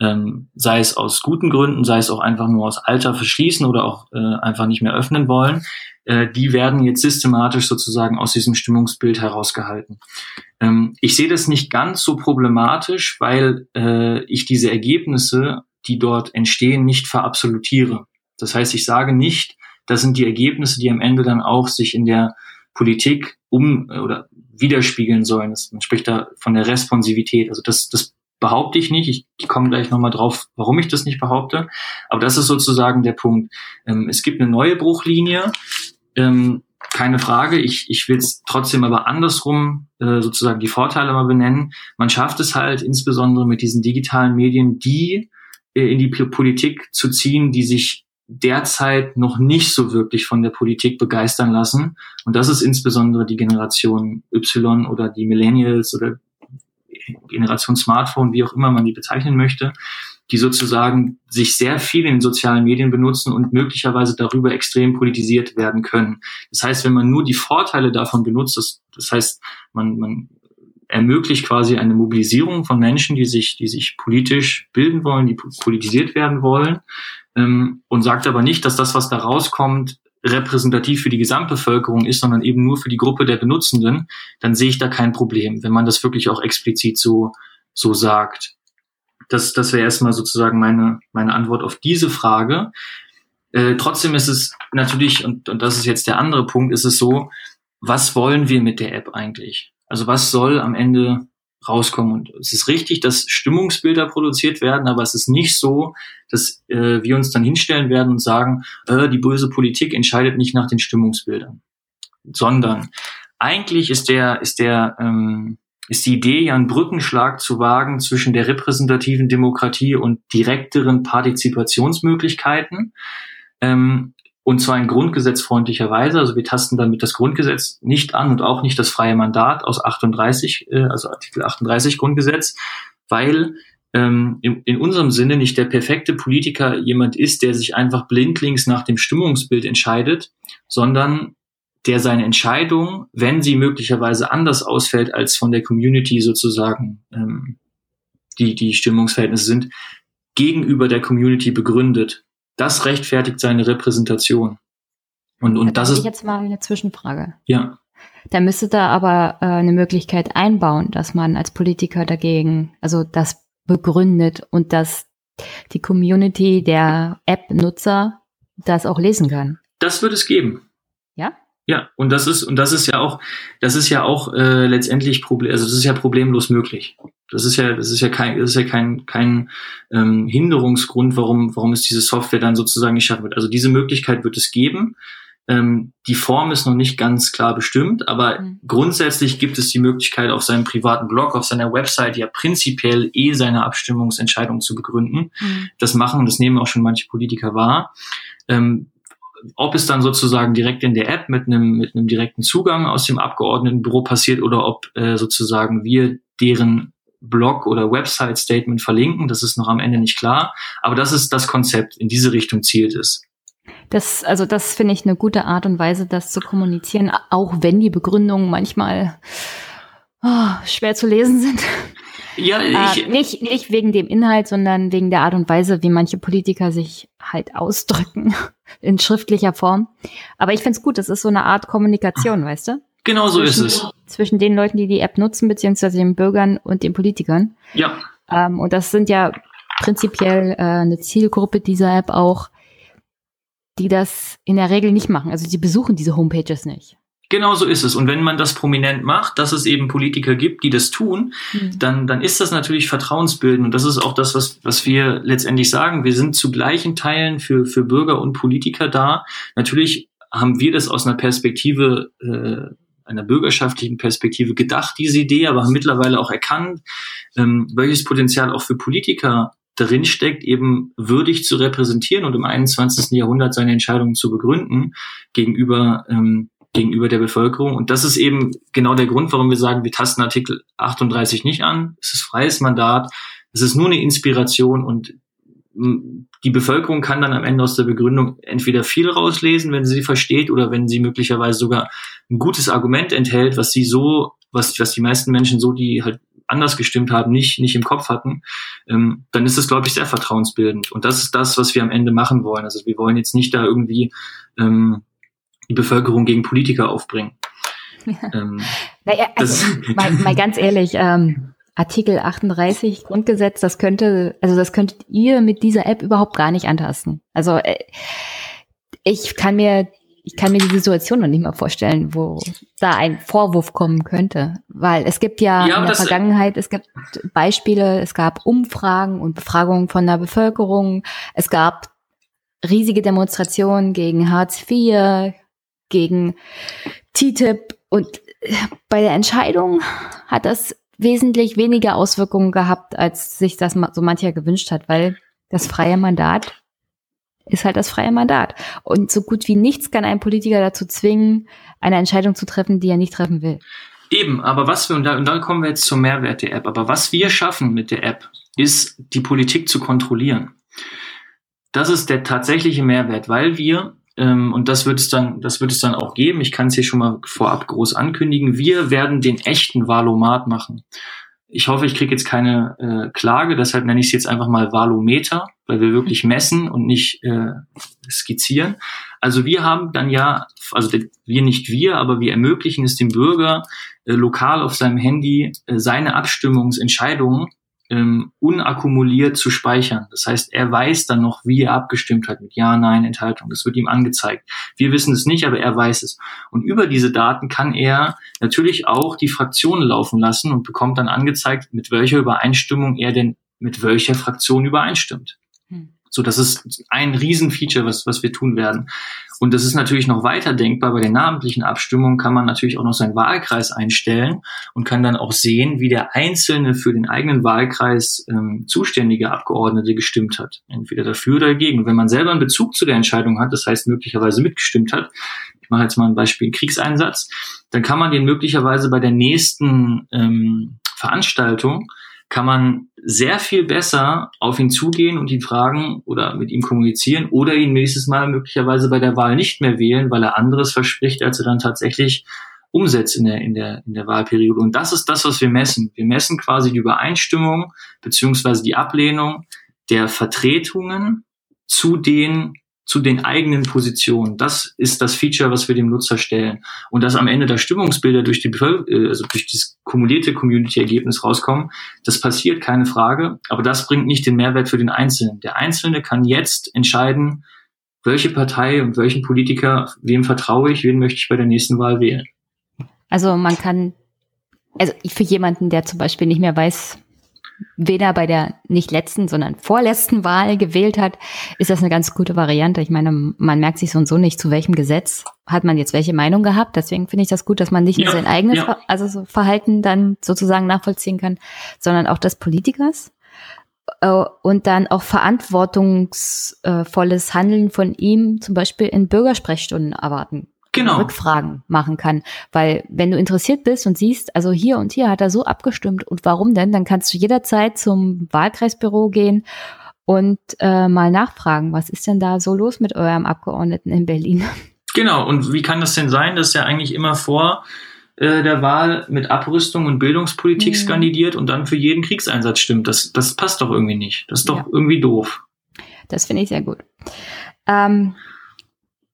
ähm, sei es aus guten Gründen, sei es auch einfach nur aus Alter verschließen oder auch äh, einfach nicht mehr öffnen wollen, äh, die werden jetzt systematisch sozusagen aus diesem Stimmungsbild herausgehalten. Ähm, ich sehe das nicht ganz so problematisch, weil äh, ich diese Ergebnisse, die dort entstehen, nicht verabsolutiere. Das heißt, ich sage nicht, das sind die Ergebnisse, die am Ende dann auch sich in der Politik um oder widerspiegeln sollen. Das, man spricht da von der Responsivität. Also das, das behaupte ich nicht. Ich komme gleich nochmal drauf, warum ich das nicht behaupte. Aber das ist sozusagen der Punkt. Ähm, es gibt eine neue Bruchlinie. Ähm, keine Frage. Ich, ich will es trotzdem aber andersrum äh, sozusagen die Vorteile mal benennen. Man schafft es halt insbesondere mit diesen digitalen Medien, die äh, in die Politik zu ziehen, die sich derzeit noch nicht so wirklich von der Politik begeistern lassen. Und das ist insbesondere die Generation Y oder die Millennials oder Generation Smartphone, wie auch immer man die bezeichnen möchte, die sozusagen sich sehr viel in den sozialen Medien benutzen und möglicherweise darüber extrem politisiert werden können. Das heißt, wenn man nur die Vorteile davon benutzt, das, das heißt, man, man ermöglicht quasi eine Mobilisierung von Menschen, die sich, die sich politisch bilden wollen, die politisiert werden wollen, ähm, und sagt aber nicht, dass das, was da rauskommt, repräsentativ für die Gesamtbevölkerung ist, sondern eben nur für die Gruppe der Benutzenden, dann sehe ich da kein Problem, wenn man das wirklich auch explizit so, so sagt. Das, das wäre erstmal sozusagen meine, meine Antwort auf diese Frage. Äh, trotzdem ist es natürlich, und, und das ist jetzt der andere Punkt, ist es so, was wollen wir mit der App eigentlich? Also was soll am Ende rauskommen? Und es ist richtig, dass Stimmungsbilder produziert werden, aber es ist nicht so, dass äh, wir uns dann hinstellen werden und sagen, äh, die böse Politik entscheidet nicht nach den Stimmungsbildern, sondern eigentlich ist der, ist der, ähm, ist die Idee, ja einen Brückenschlag zu wagen zwischen der repräsentativen Demokratie und direkteren Partizipationsmöglichkeiten. Ähm, und zwar in grundgesetzfreundlicher Weise. Also wir tasten damit das Grundgesetz nicht an und auch nicht das freie Mandat aus 38, äh, also Artikel 38 Grundgesetz, weil ähm, in, in unserem Sinne nicht der perfekte Politiker jemand ist, der sich einfach blindlings nach dem Stimmungsbild entscheidet, sondern der seine Entscheidung, wenn sie möglicherweise anders ausfällt als von der Community sozusagen ähm, die, die Stimmungsverhältnisse sind, gegenüber der Community begründet das rechtfertigt seine Repräsentation. Und, und da das ist. Jetzt mal eine Zwischenfrage. Ja. Da müsste da aber äh, eine Möglichkeit einbauen, dass man als Politiker dagegen, also das begründet und dass die Community der App-Nutzer das auch lesen kann. Das wird es geben. Ja? Und das ist, und das ist ja auch, das ist ja auch äh, letztendlich Problem, also das ist ja problemlos möglich. Das ist ja, das ist ja kein, das ist ja kein, kein ähm, Hinderungsgrund, warum, warum es diese Software dann sozusagen nicht schaffen wird. Also diese Möglichkeit wird es geben. Ähm, die Form ist noch nicht ganz klar bestimmt, aber mhm. grundsätzlich gibt es die Möglichkeit, auf seinem privaten Blog, auf seiner Website ja prinzipiell eh seine Abstimmungsentscheidung zu begründen. Mhm. Das machen, das nehmen auch schon manche Politiker wahr. Ähm, ob es dann sozusagen direkt in der App mit einem, mit einem direkten Zugang aus dem Abgeordnetenbüro passiert oder ob äh, sozusagen wir deren Blog oder Website-Statement verlinken, das ist noch am Ende nicht klar. Aber das ist das Konzept, in diese Richtung zielt es. Das, also das finde ich eine gute Art und Weise, das zu kommunizieren, auch wenn die Begründungen manchmal oh, schwer zu lesen sind. Ja, ich, äh, nicht, nicht wegen dem Inhalt, sondern wegen der Art und Weise, wie manche Politiker sich halt ausdrücken in schriftlicher Form. Aber ich finde es gut, das ist so eine Art Kommunikation, weißt du? Genau so zwischen, ist es. Zwischen den Leuten, die die App nutzen, beziehungsweise den Bürgern und den Politikern. Ja. Ähm, und das sind ja prinzipiell äh, eine Zielgruppe dieser App auch, die das in der Regel nicht machen. Also die besuchen diese Homepages nicht. Genau so ist es. Und wenn man das prominent macht, dass es eben Politiker gibt, die das tun, mhm. dann, dann ist das natürlich vertrauensbildend. Und das ist auch das, was, was wir letztendlich sagen. Wir sind zu gleichen Teilen für, für Bürger und Politiker da. Natürlich haben wir das aus einer Perspektive, äh, einer bürgerschaftlichen Perspektive gedacht, diese Idee, aber haben mittlerweile auch erkannt, ähm, welches Potenzial auch für Politiker darin steckt, eben würdig zu repräsentieren und im 21. Jahrhundert seine Entscheidungen zu begründen gegenüber ähm, gegenüber der Bevölkerung. Und das ist eben genau der Grund, warum wir sagen, wir tasten Artikel 38 nicht an. Es ist freies Mandat. Es ist nur eine Inspiration und die Bevölkerung kann dann am Ende aus der Begründung entweder viel rauslesen, wenn sie versteht, oder wenn sie möglicherweise sogar ein gutes Argument enthält, was sie so, was, was die meisten Menschen so, die halt anders gestimmt haben, nicht, nicht im Kopf hatten, ähm, dann ist es, glaube ich, sehr vertrauensbildend. Und das ist das, was wir am Ende machen wollen. Also wir wollen jetzt nicht da irgendwie ähm, die Bevölkerung gegen Politiker aufbringen. Ja. Ähm, naja, also, mal, mal ganz ehrlich, ähm, Artikel 38 Grundgesetz, das könnte, also das könntet ihr mit dieser App überhaupt gar nicht antasten. Also äh, ich kann mir, ich kann mir die Situation noch nicht mal vorstellen, wo da ein Vorwurf kommen könnte, weil es gibt ja, ja in der Vergangenheit, es gibt Beispiele, es gab Umfragen und Befragungen von der Bevölkerung, es gab riesige Demonstrationen gegen Hartz IV, gegen TTIP und bei der Entscheidung hat das wesentlich weniger Auswirkungen gehabt, als sich das so mancher gewünscht hat, weil das freie Mandat ist halt das freie Mandat. Und so gut wie nichts kann ein Politiker dazu zwingen, eine Entscheidung zu treffen, die er nicht treffen will. Eben, aber was wir, und, da, und dann kommen wir jetzt zum Mehrwert der App, aber was wir schaffen mit der App, ist, die Politik zu kontrollieren. Das ist der tatsächliche Mehrwert, weil wir ähm, und das wird es dann, das wird es dann auch geben. Ich kann es hier schon mal vorab groß ankündigen. Wir werden den echten Valomat machen. Ich hoffe, ich kriege jetzt keine äh, Klage, deshalb nenne ich es jetzt einfach mal Valometer, weil wir wirklich messen und nicht äh, skizzieren. Also wir haben dann ja, also wir nicht wir, aber wir ermöglichen es dem Bürger, äh, lokal auf seinem Handy äh, seine Abstimmungsentscheidungen ähm, unakkumuliert zu speichern. Das heißt, er weiß dann noch, wie er abgestimmt hat mit Ja, Nein, Enthaltung. Das wird ihm angezeigt. Wir wissen es nicht, aber er weiß es. Und über diese Daten kann er natürlich auch die Fraktionen laufen lassen und bekommt dann angezeigt, mit welcher Übereinstimmung er denn mit welcher Fraktion übereinstimmt. So, das ist ein Riesenfeature, was, was wir tun werden. Und das ist natürlich noch weiter denkbar. Bei der namentlichen Abstimmung kann man natürlich auch noch seinen Wahlkreis einstellen und kann dann auch sehen, wie der einzelne für den eigenen Wahlkreis ähm, zuständige Abgeordnete gestimmt hat. Entweder dafür oder dagegen. Wenn man selber einen Bezug zu der Entscheidung hat, das heißt möglicherweise mitgestimmt hat, ich mache jetzt mal ein Beispiel Kriegseinsatz, dann kann man den möglicherweise bei der nächsten ähm, Veranstaltung kann man sehr viel besser auf ihn zugehen und ihn fragen oder mit ihm kommunizieren oder ihn nächstes Mal möglicherweise bei der Wahl nicht mehr wählen, weil er anderes verspricht, als er dann tatsächlich umsetzt in der, in der, in der Wahlperiode. Und das ist das, was wir messen. Wir messen quasi die Übereinstimmung beziehungsweise die Ablehnung der Vertretungen zu den zu den eigenen Positionen. Das ist das Feature, was wir dem Nutzer stellen. Und dass am Ende da Stimmungsbilder durch die äh, also durch das kumulierte Community-Ergebnis rauskommen, das passiert, keine Frage. Aber das bringt nicht den Mehrwert für den Einzelnen. Der Einzelne kann jetzt entscheiden, welche Partei und welchen Politiker, wem vertraue ich, wen möchte ich bei der nächsten Wahl wählen. Also man kann, also für jemanden, der zum Beispiel nicht mehr weiß, weder bei der nicht letzten, sondern vorletzten Wahl gewählt hat, ist das eine ganz gute Variante. Ich meine, man merkt sich so und so nicht, zu welchem Gesetz hat man jetzt welche Meinung gehabt. Deswegen finde ich das gut, dass man nicht ja, nur sein eigenes ja. also so Verhalten dann sozusagen nachvollziehen kann, sondern auch des Politikers. Äh, und dann auch verantwortungsvolles Handeln von ihm zum Beispiel in Bürgersprechstunden erwarten genau. Rückfragen machen kann. Weil wenn du interessiert bist und siehst, also hier und hier hat er so abgestimmt und warum denn, dann kannst du jederzeit zum Wahlkreisbüro gehen und äh, mal nachfragen, was ist denn da so los mit eurem Abgeordneten in Berlin? Genau, und wie kann das denn sein, dass er eigentlich immer vor äh, der Wahl mit Abrüstung und Bildungspolitik mhm. skandiert und dann für jeden Kriegseinsatz stimmt? Das, das passt doch irgendwie nicht. Das ist doch ja. irgendwie doof. Das finde ich sehr gut. Ähm,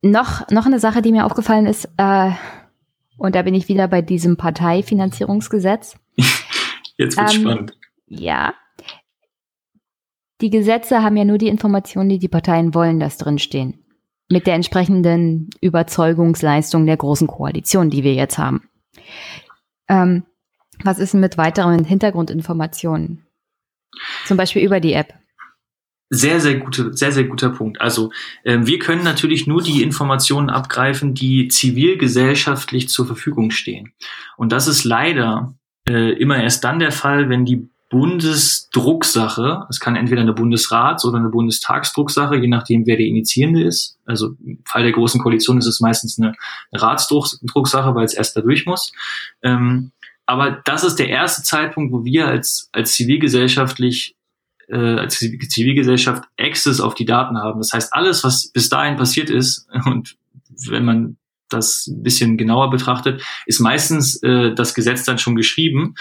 noch, noch eine Sache, die mir aufgefallen ist, äh, und da bin ich wieder bei diesem Parteifinanzierungsgesetz. Jetzt wird's ähm, spannend. Ja. Die Gesetze haben ja nur die Informationen, die die Parteien wollen, dass drinstehen. Mit der entsprechenden Überzeugungsleistung der großen Koalition, die wir jetzt haben. Ähm, was ist denn mit weiteren Hintergrundinformationen? Zum Beispiel über die App. Sehr, sehr gute, sehr, sehr guter Punkt. Also äh, wir können natürlich nur die Informationen abgreifen, die zivilgesellschaftlich zur Verfügung stehen. Und das ist leider äh, immer erst dann der Fall, wenn die Bundesdrucksache, es kann entweder eine Bundesrats- oder eine Bundestagsdrucksache, je nachdem, wer der Initiierende ist. Also im Fall der Großen Koalition ist es meistens eine, Ratsdrucksache, weil es erst da durch muss. Ähm, aber das ist der erste Zeitpunkt, wo wir als, als zivilgesellschaftlich äh, als Zivilgesellschaft Access auf die Daten haben. Das heißt, alles, was bis dahin passiert ist, und wenn man das ein bisschen genauer betrachtet, ist meistens äh, das Gesetz dann schon geschrieben.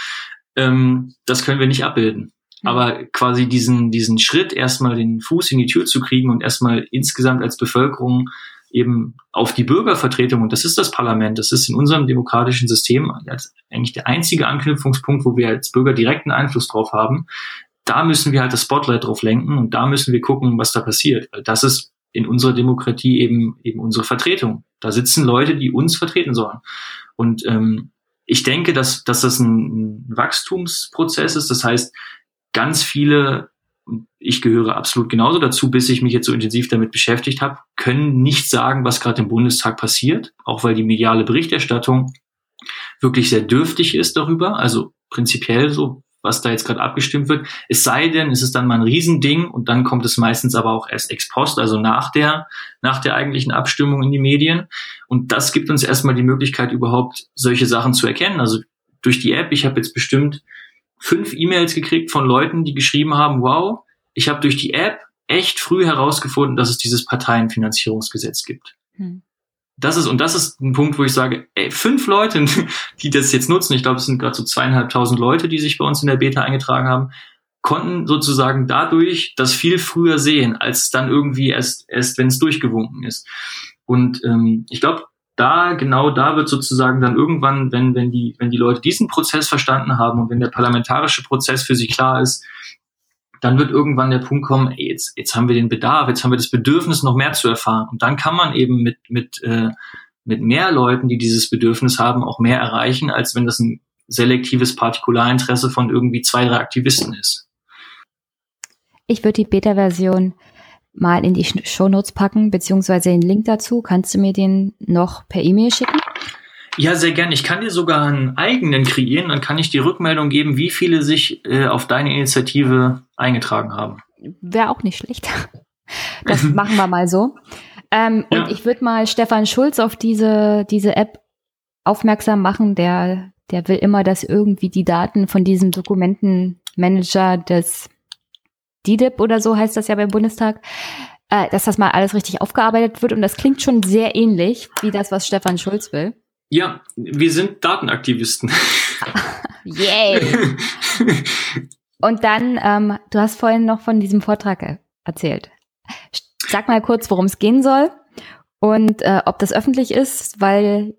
Ähm, das können wir nicht abbilden. Mhm. Aber quasi diesen, diesen Schritt, erstmal den Fuß in die Tür zu kriegen und erstmal insgesamt als Bevölkerung eben auf die Bürgervertretung, und das ist das Parlament, das ist in unserem demokratischen System eigentlich der einzige Anknüpfungspunkt, wo wir als Bürger direkten Einfluss drauf haben, da müssen wir halt das Spotlight drauf lenken und da müssen wir gucken, was da passiert. Weil das ist in unserer Demokratie eben eben unsere Vertretung. Da sitzen Leute, die uns vertreten sollen. Und ähm, ich denke, dass, dass das ein, ein Wachstumsprozess ist. Das heißt, ganz viele, ich gehöre absolut genauso dazu, bis ich mich jetzt so intensiv damit beschäftigt habe, können nicht sagen, was gerade im Bundestag passiert, auch weil die mediale Berichterstattung wirklich sehr dürftig ist darüber. Also prinzipiell so, was da jetzt gerade abgestimmt wird. Es sei denn, es ist dann mal ein Riesending und dann kommt es meistens aber auch erst ex post, also nach der, nach der eigentlichen Abstimmung in die Medien. Und das gibt uns erstmal die Möglichkeit, überhaupt solche Sachen zu erkennen. Also durch die App, ich habe jetzt bestimmt fünf E-Mails gekriegt von Leuten, die geschrieben haben, wow, ich habe durch die App echt früh herausgefunden, dass es dieses Parteienfinanzierungsgesetz gibt. Hm das ist, und das ist ein Punkt, wo ich sage, ey, fünf Leute, die das jetzt nutzen, ich glaube, es sind gerade so zweieinhalbtausend Leute, die sich bei uns in der Beta eingetragen haben, konnten sozusagen dadurch das viel früher sehen, als dann irgendwie erst, erst wenn es durchgewunken ist. Und ähm, ich glaube, da, genau da wird sozusagen dann irgendwann, wenn, wenn die, wenn die Leute diesen Prozess verstanden haben und wenn der parlamentarische Prozess für sie klar ist, dann wird irgendwann der Punkt kommen, ey, jetzt, jetzt haben wir den Bedarf, jetzt haben wir das Bedürfnis, noch mehr zu erfahren. Und dann kann man eben mit, mit, äh, mit mehr Leuten, die dieses Bedürfnis haben, auch mehr erreichen, als wenn das ein selektives Partikularinteresse von irgendwie zwei, drei Aktivisten ist. Ich würde die Beta-Version mal in die Shownotes packen, beziehungsweise den Link dazu. Kannst du mir den noch per E-Mail schicken? Ja, sehr gerne. Ich kann dir sogar einen eigenen kreieren, dann kann ich die Rückmeldung geben, wie viele sich äh, auf deine Initiative eingetragen haben. Wäre auch nicht schlecht. Das machen wir mal so. Ähm, ja. Und ich würde mal Stefan Schulz auf diese, diese App aufmerksam machen. Der, der will immer, dass irgendwie die Daten von diesem Dokumentenmanager des DDIP oder so heißt das ja beim Bundestag, äh, dass das mal alles richtig aufgearbeitet wird. Und das klingt schon sehr ähnlich wie das, was Stefan Schulz will. Ja, wir sind Datenaktivisten. Yay! Und dann, ähm, du hast vorhin noch von diesem Vortrag erzählt. Sag mal kurz, worum es gehen soll und äh, ob das öffentlich ist, weil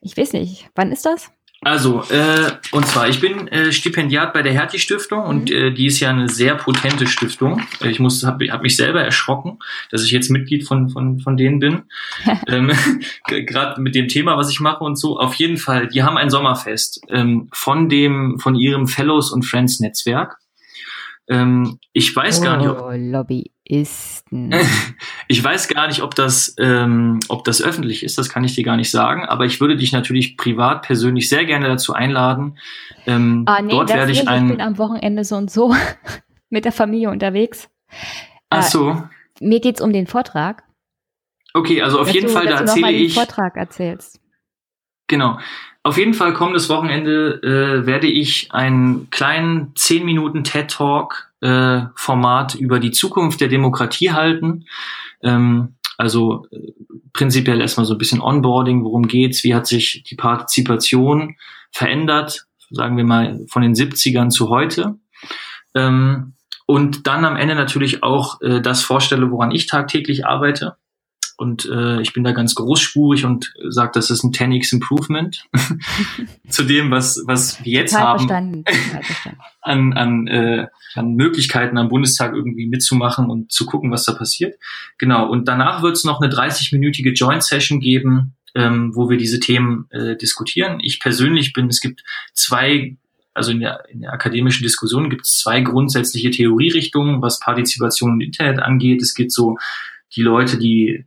ich weiß nicht, wann ist das? Also, äh, und zwar, ich bin äh, Stipendiat bei der Hertie Stiftung und Mhm. äh, die ist ja eine sehr potente Stiftung. Ich muss, habe hab mich selber erschrocken, dass ich jetzt Mitglied von von von denen bin. ähm, Gerade mit dem Thema, was ich mache und so. Auf jeden Fall, die haben ein Sommerfest ähm, von dem von ihrem Fellows und Friends Netzwerk. Ähm, ich weiß gar nicht, ob, Oh, Lobbyisten. ich weiß gar nicht, ob das, ähm, ob das öffentlich ist, das kann ich dir gar nicht sagen, aber ich würde dich natürlich privat persönlich sehr gerne dazu einladen. Ähm, Ah, nee, dort werde ich nicht. ich bin ein. am Wochenende so und so mit der Familie unterwegs. Ach so, Mir geht's um den Vortrag. okay, also auf jeden du, Fall, da erzähle ich. Vortrag erzählst. Genau. Auf jeden Fall kommendes Wochenende äh, werde ich einen kleinen 10 Minuten TED Talk äh, Format über die Zukunft der Demokratie halten. Ähm, also äh, prinzipiell erstmal so ein bisschen Onboarding, worum geht's, wie hat sich die Partizipation verändert, sagen wir mal von den 70ern zu heute. Ähm, und dann am Ende natürlich auch äh, das vorstelle, woran ich tagtäglich arbeite. Und äh, ich bin da ganz großspurig und sage, das ist ein 10x Improvement zu dem, was, was wir jetzt Total haben verstanden. Verstanden. an, an, äh, an Möglichkeiten am Bundestag irgendwie mitzumachen und zu gucken, was da passiert. Genau, und danach wird es noch eine 30-minütige Joint-Session geben, ähm, wo wir diese Themen äh, diskutieren. Ich persönlich bin, es gibt zwei, also in der, in der akademischen Diskussion gibt es zwei grundsätzliche Theorierichtungen, was Partizipation und Internet angeht. Es gibt so die Leute, die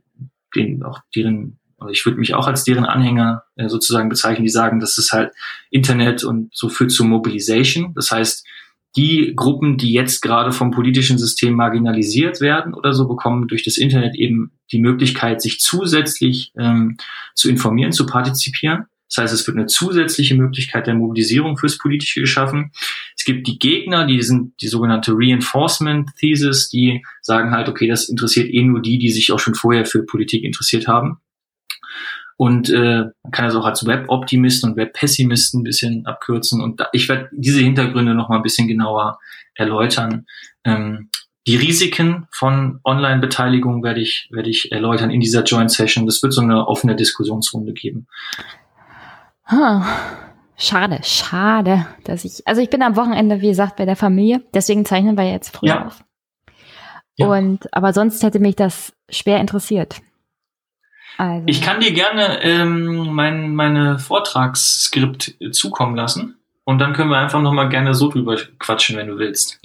den auch deren also ich würde mich auch als deren Anhänger äh, sozusagen bezeichnen, die sagen, das ist halt Internet und so führt zu Mobilisation. Das heißt, die Gruppen, die jetzt gerade vom politischen System marginalisiert werden oder so, bekommen durch das Internet eben die Möglichkeit, sich zusätzlich ähm, zu informieren, zu partizipieren. Das heißt, es wird eine zusätzliche Möglichkeit der Mobilisierung fürs Politische geschaffen. Es gibt die Gegner, die sind die sogenannte Reinforcement Thesis, die sagen halt, okay, das interessiert eh nur die, die sich auch schon vorher für Politik interessiert haben. Und äh, man kann das auch als Web-Optimisten und Web-Pessimisten ein bisschen abkürzen. Und da, ich werde diese Hintergründe noch mal ein bisschen genauer erläutern. Ähm, die Risiken von Online-Beteiligung werde ich, werde ich erläutern in dieser Joint Session. Das wird so eine offene Diskussionsrunde geben. Hm. Schade, schade, dass ich, also ich bin am Wochenende, wie gesagt, bei der Familie, deswegen zeichnen wir jetzt früher Ja. auf. Ja. Und, aber sonst hätte mich das schwer interessiert. Also, Ich kann dir gerne ähm, mein meine Vortragsskript zukommen lassen. Und dann können wir einfach noch mal gerne so drüber quatschen, wenn du willst.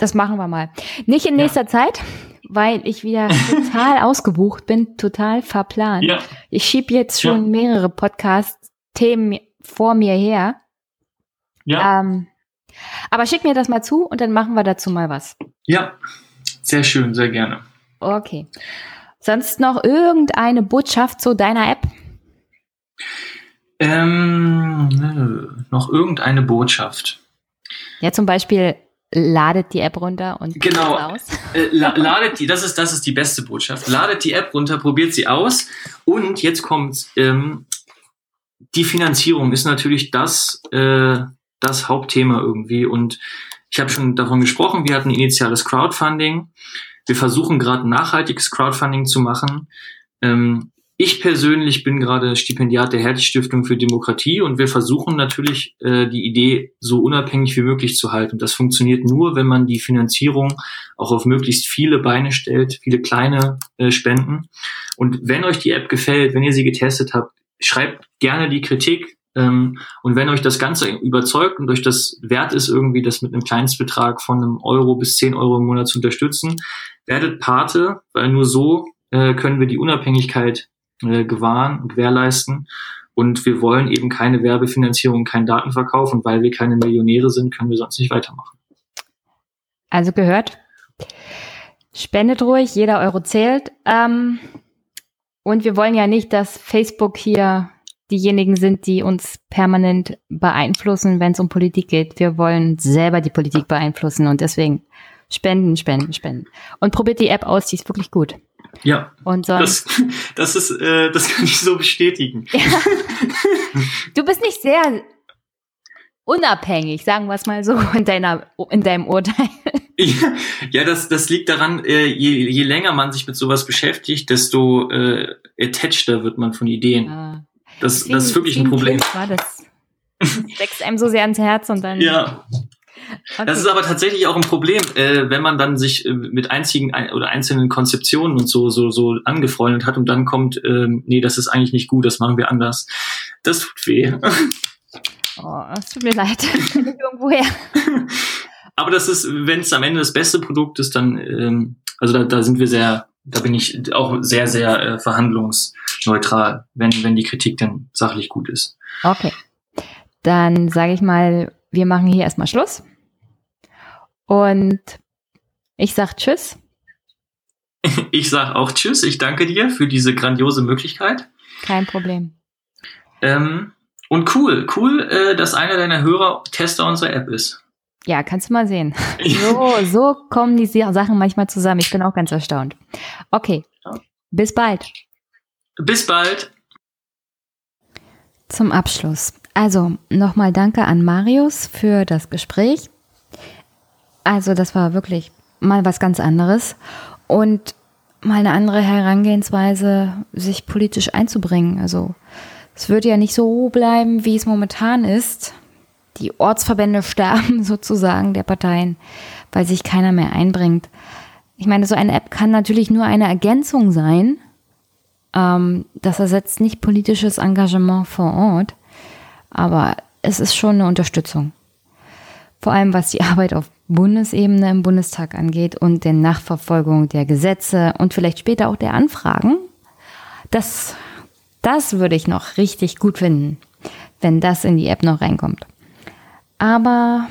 das machen wir mal. Nicht in Ja. nächster Zeit, weil ich wieder total ausgebucht bin, total verplant. Ja, Ich schiebe jetzt Ja. schon mehrere Podcast-Themen vor mir her. ja, Ähm, aber schick mir das mal zu und dann machen wir dazu mal was. ja. Sehr schön, sehr gerne. Okay. Sonst noch irgendeine Botschaft zu deiner App? Ähm, nö, noch irgendeine Botschaft. Ja, zum Beispiel ladet die App runter und Genau. aus. Äh, la ladet die, das ist, das ist die beste Botschaft. Ladet die App runter, probiert sie aus. Und jetzt kommt, ähm, die Finanzierung ist natürlich das, äh, das Hauptthema irgendwie. Und ich habe schon davon gesprochen, wir hatten initiales Crowdfunding. Wir versuchen gerade nachhaltiges Crowdfunding zu machen. Ähm, ich persönlich bin gerade Stipendiat der Hertie Stiftung für Demokratie und wir versuchen natürlich äh, die Idee so unabhängig wie möglich zu halten. Das funktioniert nur, wenn man die Finanzierung auch auf möglichst viele Beine stellt, viele kleine äh, Spenden. Und wenn euch die App gefällt, wenn ihr sie getestet habt, schreibt gerne die Kritik. Ähm, und wenn euch das Ganze überzeugt und euch das wert ist, irgendwie das mit einem Kleinstbetrag von einem Euro bis zehn Euro im Monat zu unterstützen, werdet Pate, weil nur so äh, können wir die Unabhängigkeit äh, gewahren gewährleisten. Und wir wollen eben keine Werbefinanzierung, keinen Datenverkauf. Und weil wir keine Millionäre sind, können wir sonst nicht weitermachen. Also gehört. Spendet ruhig, jeder Euro zählt. Ähm, und wir wollen ja nicht, dass Facebook hier diejenigen sind, die uns permanent beeinflussen, wenn es um Politik geht. Wir wollen selber die Politik beeinflussen und deswegen spenden, spenden, spenden. Und probiert die App aus, die ist wirklich gut. Ja, Und sonst, das, das ist, äh, das kann ich so bestätigen. du bist nicht sehr unabhängig, sagen wir es mal so, in deiner, in deinem Urteil. Ja, ja das, das liegt daran, äh, je, je länger man sich mit sowas beschäftigt, desto äh, attacheder wird man von Ideen. Ah. Das, Deswegen- das ist wirklich ein Problem. War das wächst einem so sehr ans Herz und dann. Ja. Okay. Das ist aber tatsächlich auch ein Problem, äh, wenn man dann sich äh, mit einzigen ein, oder einzelnen Konzeptionen und so so so angefreundet hat und dann kommt, äh, nee, das ist eigentlich nicht gut, das machen wir anders. Das tut weh. Oh, es tut mir leid. Irgendwoher. aber das ist, wenn es am Ende das beste Produkt ist, dann, ähm, also da, da sind wir sehr, da bin ich auch sehr, sehr äh, verhandlungsneutral, wenn, wenn die Kritik dann sachlich gut ist. Okay. Dann sage ich mal, wir machen hier erstmal Schluss. Und ich sag Tschüss. Ich sag auch Tschüss. Ich danke dir für diese grandiose Möglichkeit. Kein Problem. Ähm, und cool, cool, äh, dass einer deiner Hörer Tester unserer App ist. Ja, kannst du mal sehen. So, so kommen die Sachen manchmal zusammen. Ich bin auch ganz erstaunt. Okay, bis bald. Bis bald. Zum Abschluss. Also nochmal danke an Marius für das Gespräch. Also das war wirklich mal was ganz anderes und mal eine andere Herangehensweise, sich politisch einzubringen. Also es wird ja nicht so bleiben, wie es momentan ist. Die Ortsverbände sterben sozusagen der Parteien, weil sich keiner mehr einbringt. Ich meine, so eine App kann natürlich nur eine Ergänzung sein. Ähm, das ersetzt nicht politisches Engagement vor Ort, aber es ist schon eine Unterstützung. Vor allem was die Arbeit auf Bundesebene im Bundestag angeht und der Nachverfolgung der Gesetze und vielleicht später auch der Anfragen. Das, das würde ich noch richtig gut finden, wenn das in die App noch reinkommt. Aber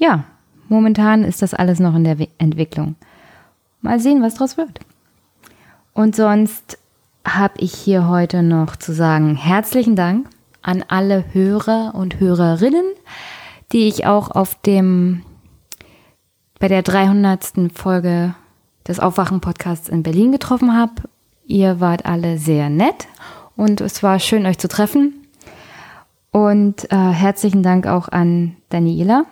ja, momentan ist das alles noch in der Entwicklung. Mal sehen, was draus wird. Und sonst habe ich hier heute noch zu sagen, herzlichen Dank an alle Hörer und Hörerinnen, die ich auch auf dem bei der 300. Folge des Aufwachen-Podcasts in Berlin getroffen habe. Ihr wart alle sehr nett und es war schön, euch zu treffen. Und äh, herzlichen Dank auch an Daniela,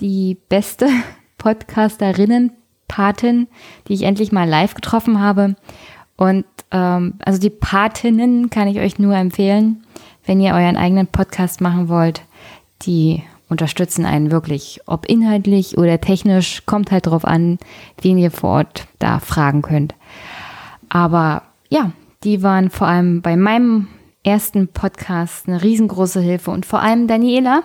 die beste Podcasterinnen-Patin, die ich endlich mal live getroffen habe. Und ähm, also die Patinnen kann ich euch nur empfehlen, wenn ihr euren eigenen Podcast machen wollt. Die unterstützen einen wirklich, ob inhaltlich oder technisch, kommt halt drauf an, wen ihr vor Ort da fragen könnt. Aber ja, die waren vor allem bei meinem ersten Podcast eine riesengroße Hilfe und vor allem Daniela,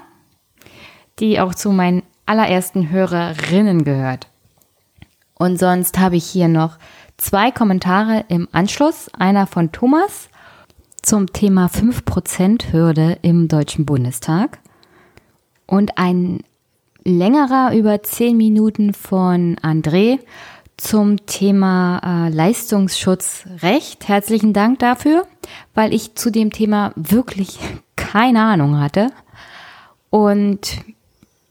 die auch zu meinen allerersten Hörerinnen gehört. Und sonst habe ich hier noch zwei Kommentare im Anschluss. Einer von Thomas zum Thema 5%-Hürde im Deutschen Bundestag und ein längerer über zehn Minuten von André zum Thema äh, Leistungsschutzrecht. Herzlichen Dank dafür, weil ich zu dem Thema wirklich keine Ahnung hatte. Und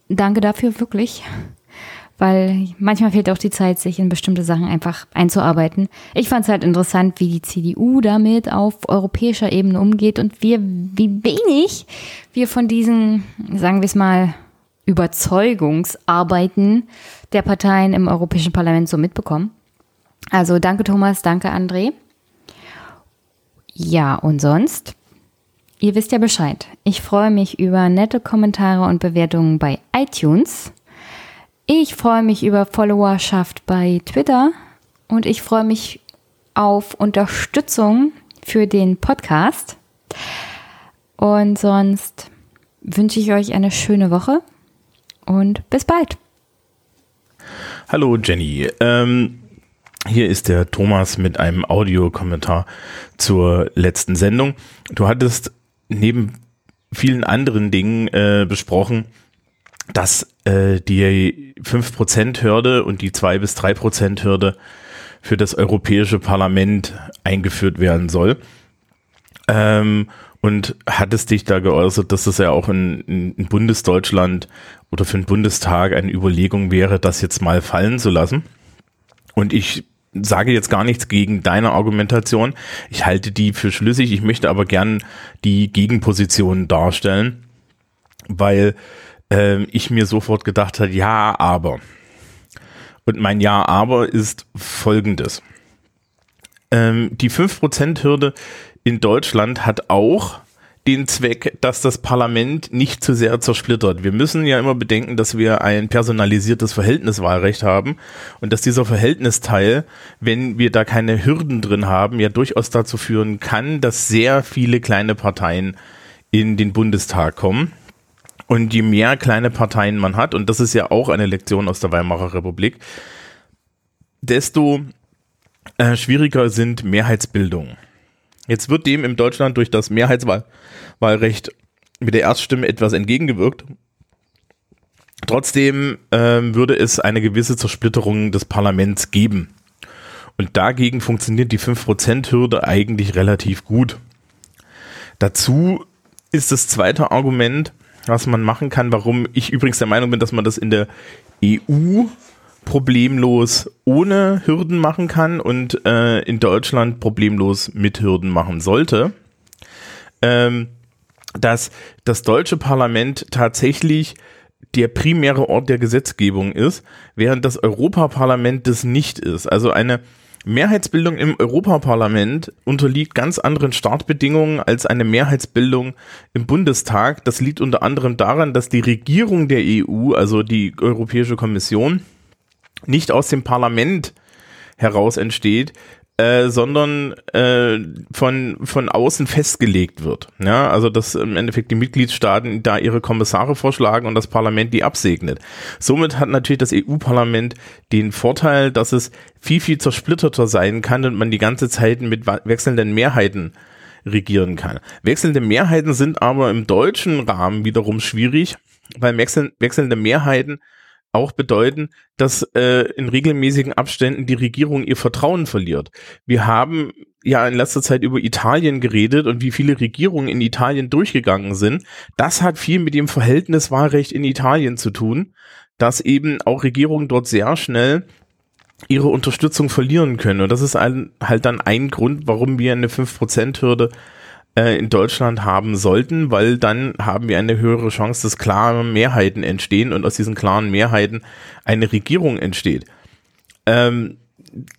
danke dafür wirklich, weil manchmal fehlt auch die Zeit, sich in bestimmte Sachen einfach einzuarbeiten. Ich fand es halt interessant, wie die CDU damit auf europäischer Ebene umgeht und wir, wie wenig wir von diesen, sagen wir es mal, Überzeugungsarbeiten der Parteien im Europäischen Parlament so mitbekommen. Also danke Thomas, danke André. Ja, und sonst? Ihr wisst ja Bescheid. Ich freue mich über nette Kommentare und Bewertungen bei iTunes. Ich freue mich über Followerschaft bei Twitter und ich freue mich auf Unterstützung für den Podcast. Und sonst wünsche ich euch eine schöne Woche und bis bald. Hallo Jenny. Ähm, hier ist der Thomas mit einem Audiokommentar zur letzten Sendung. Du hattest neben vielen anderen Dingen äh, besprochen, dass äh, die 5%-Hürde und die 2 bis 3%-Hürde für das Europäische Parlament eingeführt werden soll. Ähm, und hattest dich da geäußert, dass das ja auch in, in Bundesdeutschland oder für den Bundestag eine Überlegung wäre, das jetzt mal fallen zu lassen. Und ich sage jetzt gar nichts gegen deine Argumentation. Ich halte die für schlüssig. Ich möchte aber gern die Gegenposition darstellen, weil äh, ich mir sofort gedacht habe, ja, aber. Und mein Ja, aber ist folgendes. Ähm, die 5%-Hürde in Deutschland hat auch den Zweck, dass das Parlament nicht zu sehr zersplittert. Wir müssen ja immer bedenken, dass wir ein personalisiertes Verhältniswahlrecht haben und dass dieser Verhältnisteil, wenn wir da keine Hürden drin haben, ja durchaus dazu führen kann, dass sehr viele kleine Parteien in den Bundestag kommen. Und je mehr kleine Parteien man hat, und das ist ja auch eine Lektion aus der Weimarer Republik, desto äh, schwieriger sind Mehrheitsbildungen. Jetzt wird dem in Deutschland durch das Mehrheitswahlrecht mit der Erststimme etwas entgegengewirkt. Trotzdem ähm, würde es eine gewisse Zersplitterung des Parlaments geben. Und dagegen funktioniert die 5%-Hürde eigentlich relativ gut. Dazu ist das zweite Argument, was man machen kann, warum ich übrigens der Meinung bin, dass man das in der EU problemlos ohne Hürden machen kann und äh, in Deutschland problemlos mit Hürden machen sollte, ähm, dass das deutsche Parlament tatsächlich der primäre Ort der Gesetzgebung ist, während das Europaparlament das nicht ist. Also eine Mehrheitsbildung im Europaparlament unterliegt ganz anderen Startbedingungen als eine Mehrheitsbildung im Bundestag. Das liegt unter anderem daran, dass die Regierung der EU, also die Europäische Kommission, nicht aus dem Parlament heraus entsteht, äh, sondern äh, von, von außen festgelegt wird. Ja, also dass im Endeffekt die Mitgliedstaaten da ihre Kommissare vorschlagen und das Parlament die absegnet. Somit hat natürlich das EU-Parlament den Vorteil, dass es viel, viel zersplitterter sein kann und man die ganze Zeit mit wechselnden Mehrheiten regieren kann. Wechselnde Mehrheiten sind aber im deutschen Rahmen wiederum schwierig, weil wechselnde Mehrheiten auch bedeuten, dass äh, in regelmäßigen Abständen die Regierung ihr Vertrauen verliert. Wir haben ja in letzter Zeit über Italien geredet und wie viele Regierungen in Italien durchgegangen sind. Das hat viel mit dem Verhältniswahlrecht in Italien zu tun, dass eben auch Regierungen dort sehr schnell ihre Unterstützung verlieren können. Und das ist ein, halt dann ein Grund, warum wir eine 5%-Hürde äh, in Deutschland haben sollten, weil dann haben wir eine höhere Chance, dass klare Mehrheiten entstehen und aus diesen klaren Mehrheiten eine Regierung entsteht. Ähm,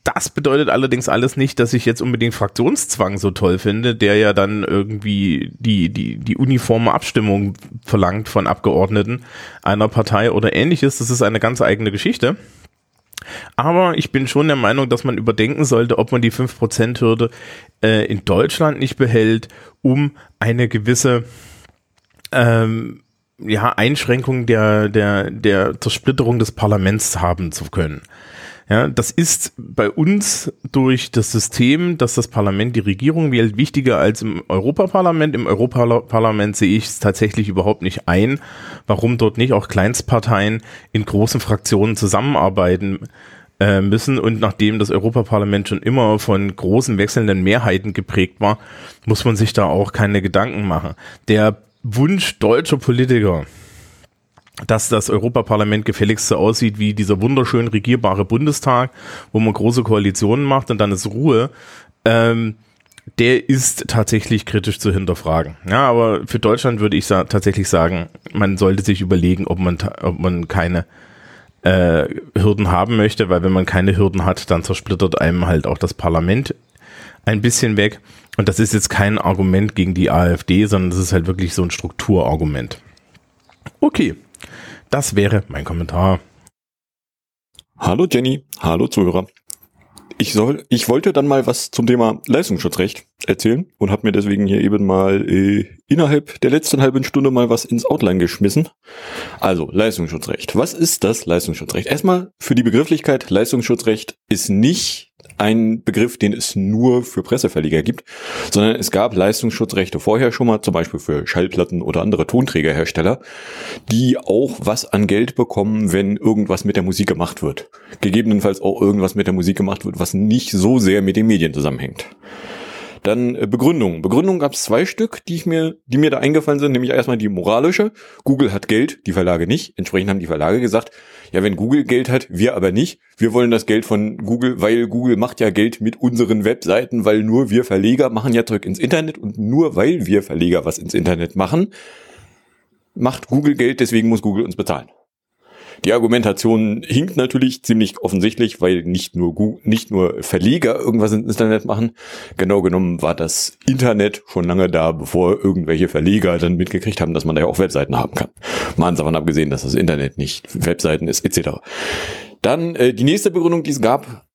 das bedeutet allerdings alles nicht, dass ich jetzt unbedingt Fraktionszwang so toll finde, der ja dann irgendwie die, die, die uniforme Abstimmung verlangt von Abgeordneten einer Partei oder ähnliches. Das ist eine ganz eigene Geschichte. Aber ich bin schon der Meinung, dass man überdenken sollte, ob man die 5%-Hürde äh, in Deutschland nicht behält, um eine gewisse ähm, ja, Einschränkung der, der, der Zersplitterung des Parlaments haben zu können. Ja, das ist bei uns durch das System, dass das Parlament die Regierung wählt, wichtiger als im Europaparlament. Im Europaparlament sehe ich es tatsächlich überhaupt nicht ein, warum dort nicht auch Kleinstparteien in großen Fraktionen zusammenarbeiten äh, müssen. Und nachdem das Europaparlament schon immer von großen wechselnden Mehrheiten geprägt war, muss man sich da auch keine Gedanken machen. Der Wunsch deutscher Politiker, dass das Europaparlament gefälligst so aussieht wie dieser wunderschön regierbare Bundestag, wo man große Koalitionen macht und dann ist Ruhe. Ähm, der ist tatsächlich kritisch zu hinterfragen. Ja, aber für Deutschland würde ich sa tatsächlich sagen, man sollte sich überlegen, ob man, ob man keine äh, Hürden haben möchte, weil wenn man keine Hürden hat, dann zersplittert einem halt auch das Parlament ein bisschen weg. Und das ist jetzt kein Argument gegen die AfD, sondern das ist halt wirklich so ein Strukturargument. Okay, das wäre mein Kommentar. Hallo Jenny, hallo Zuhörer. Ich soll, ich wollte dann mal was zum Thema Leistungsschutzrecht erzählen und habe mir deswegen hier eben mal äh, innerhalb der letzten halben Stunde mal was ins Outline geschmissen. Also Leistungsschutzrecht. Was ist das Leistungsschutzrecht? Erstmal für die Begrifflichkeit, Leistungsschutzrecht ist nicht ein Begriff, den es nur für Presseverleger gibt, sondern es gab Leistungsschutzrechte vorher schon mal, zum Beispiel für Schallplatten oder andere Tonträgerhersteller, die auch was an Geld bekommen, wenn irgendwas mit der Musik gemacht wird. Gegebenenfalls auch irgendwas mit der Musik gemacht wird, was nicht so sehr mit den Medien zusammenhängt. Dann äh, Begründung. Begründung gab es zwei Stück, die ich mir, die mir da eingefallen sind, nämlich erstmal die moralische. Google hat Geld, die Verlage nicht. Entsprechend haben die Verlage gesagt, ja, wenn Google Geld hat, wir aber nicht. Wir wollen das Geld von Google, weil Google macht ja Geld mit unseren Webseiten, weil nur wir Verleger machen ja Zeug ins Internet und nur weil wir Verleger was ins Internet machen, macht Google Geld, deswegen muss Google uns bezahlen. Die Argumentation hinkt natürlich ziemlich offensichtlich, weil nicht nur Google, nicht nur Verleger irgendwas ins Internet machen. Genau genommen war das Internet schon lange da, bevor irgendwelche Verleger dann mitgekriegt haben, dass man da ja auch Webseiten haben kann. Mal davon abgesehen, dass das Internet nicht Webseiten ist, etc. Dann äh, die nächste Begründung, die es gab,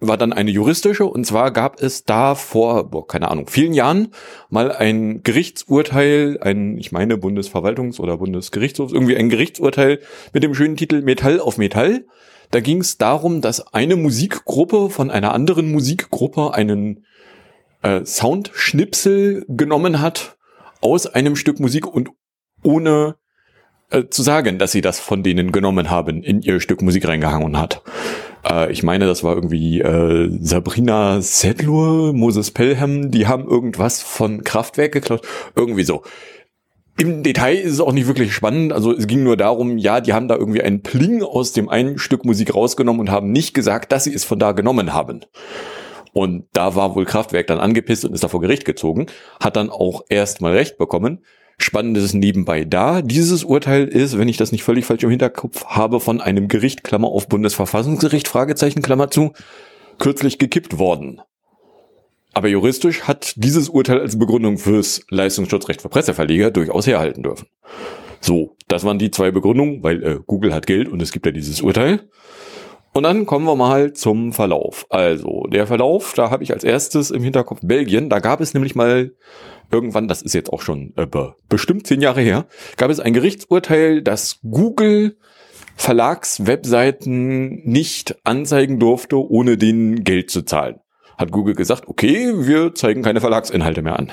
war dann eine juristische und zwar gab es da vor, boah, keine Ahnung, vielen Jahren mal ein Gerichtsurteil, ein, ich meine Bundesverwaltungs- oder Bundesgerichtshof, irgendwie ein Gerichtsurteil mit dem schönen Titel Metall auf Metall. Da ging es darum, dass eine Musikgruppe von einer anderen Musikgruppe einen äh, Soundschnipsel genommen hat aus einem Stück Musik und ohne äh, zu sagen, dass sie das von denen genommen haben, in ihr Stück Musik reingehangen hat. Äh, ich meine, das war irgendwie äh, Sabrina Sedlur, Moses Pelham, die haben irgendwas von Kraftwerk geklaut. Irgendwie so. Im Detail ist es auch nicht wirklich spannend. Also es ging nur darum, ja, die haben da irgendwie einen Pling aus dem einen Stück Musik rausgenommen und haben nicht gesagt, dass sie es von da genommen haben. Und da war wohl Kraftwerk dann angepisst und ist da vor Gericht gezogen, hat dann auch erstmal Recht bekommen. Spannendes nebenbei da. Dieses Urteil ist, wenn ich das nicht völlig falsch im Hinterkopf habe, von einem Gericht, Klammer auf Bundesverfassungsgericht, Fragezeichen, Klammer zu, kürzlich gekippt worden. Aber juristisch hat dieses Urteil als Begründung fürs Leistungsschutzrecht für Presseverleger durchaus herhalten dürfen. So, das waren die zwei Begründungen, weil äh, Google hat Geld und es gibt ja dieses Urteil. Und dann kommen wir mal zum Verlauf. Also, der Verlauf, da habe ich als erstes im Hinterkopf Belgien. Da gab es nämlich mal irgendwann, das ist jetzt auch schon äh, bestimmt zehn Jahre her, gab es ein Gerichtsurteil, dass Google Verlagswebseiten nicht anzeigen durfte, ohne denen Geld zu zahlen. Hat Google gesagt, okay, wir zeigen keine Verlagsinhalte mehr an.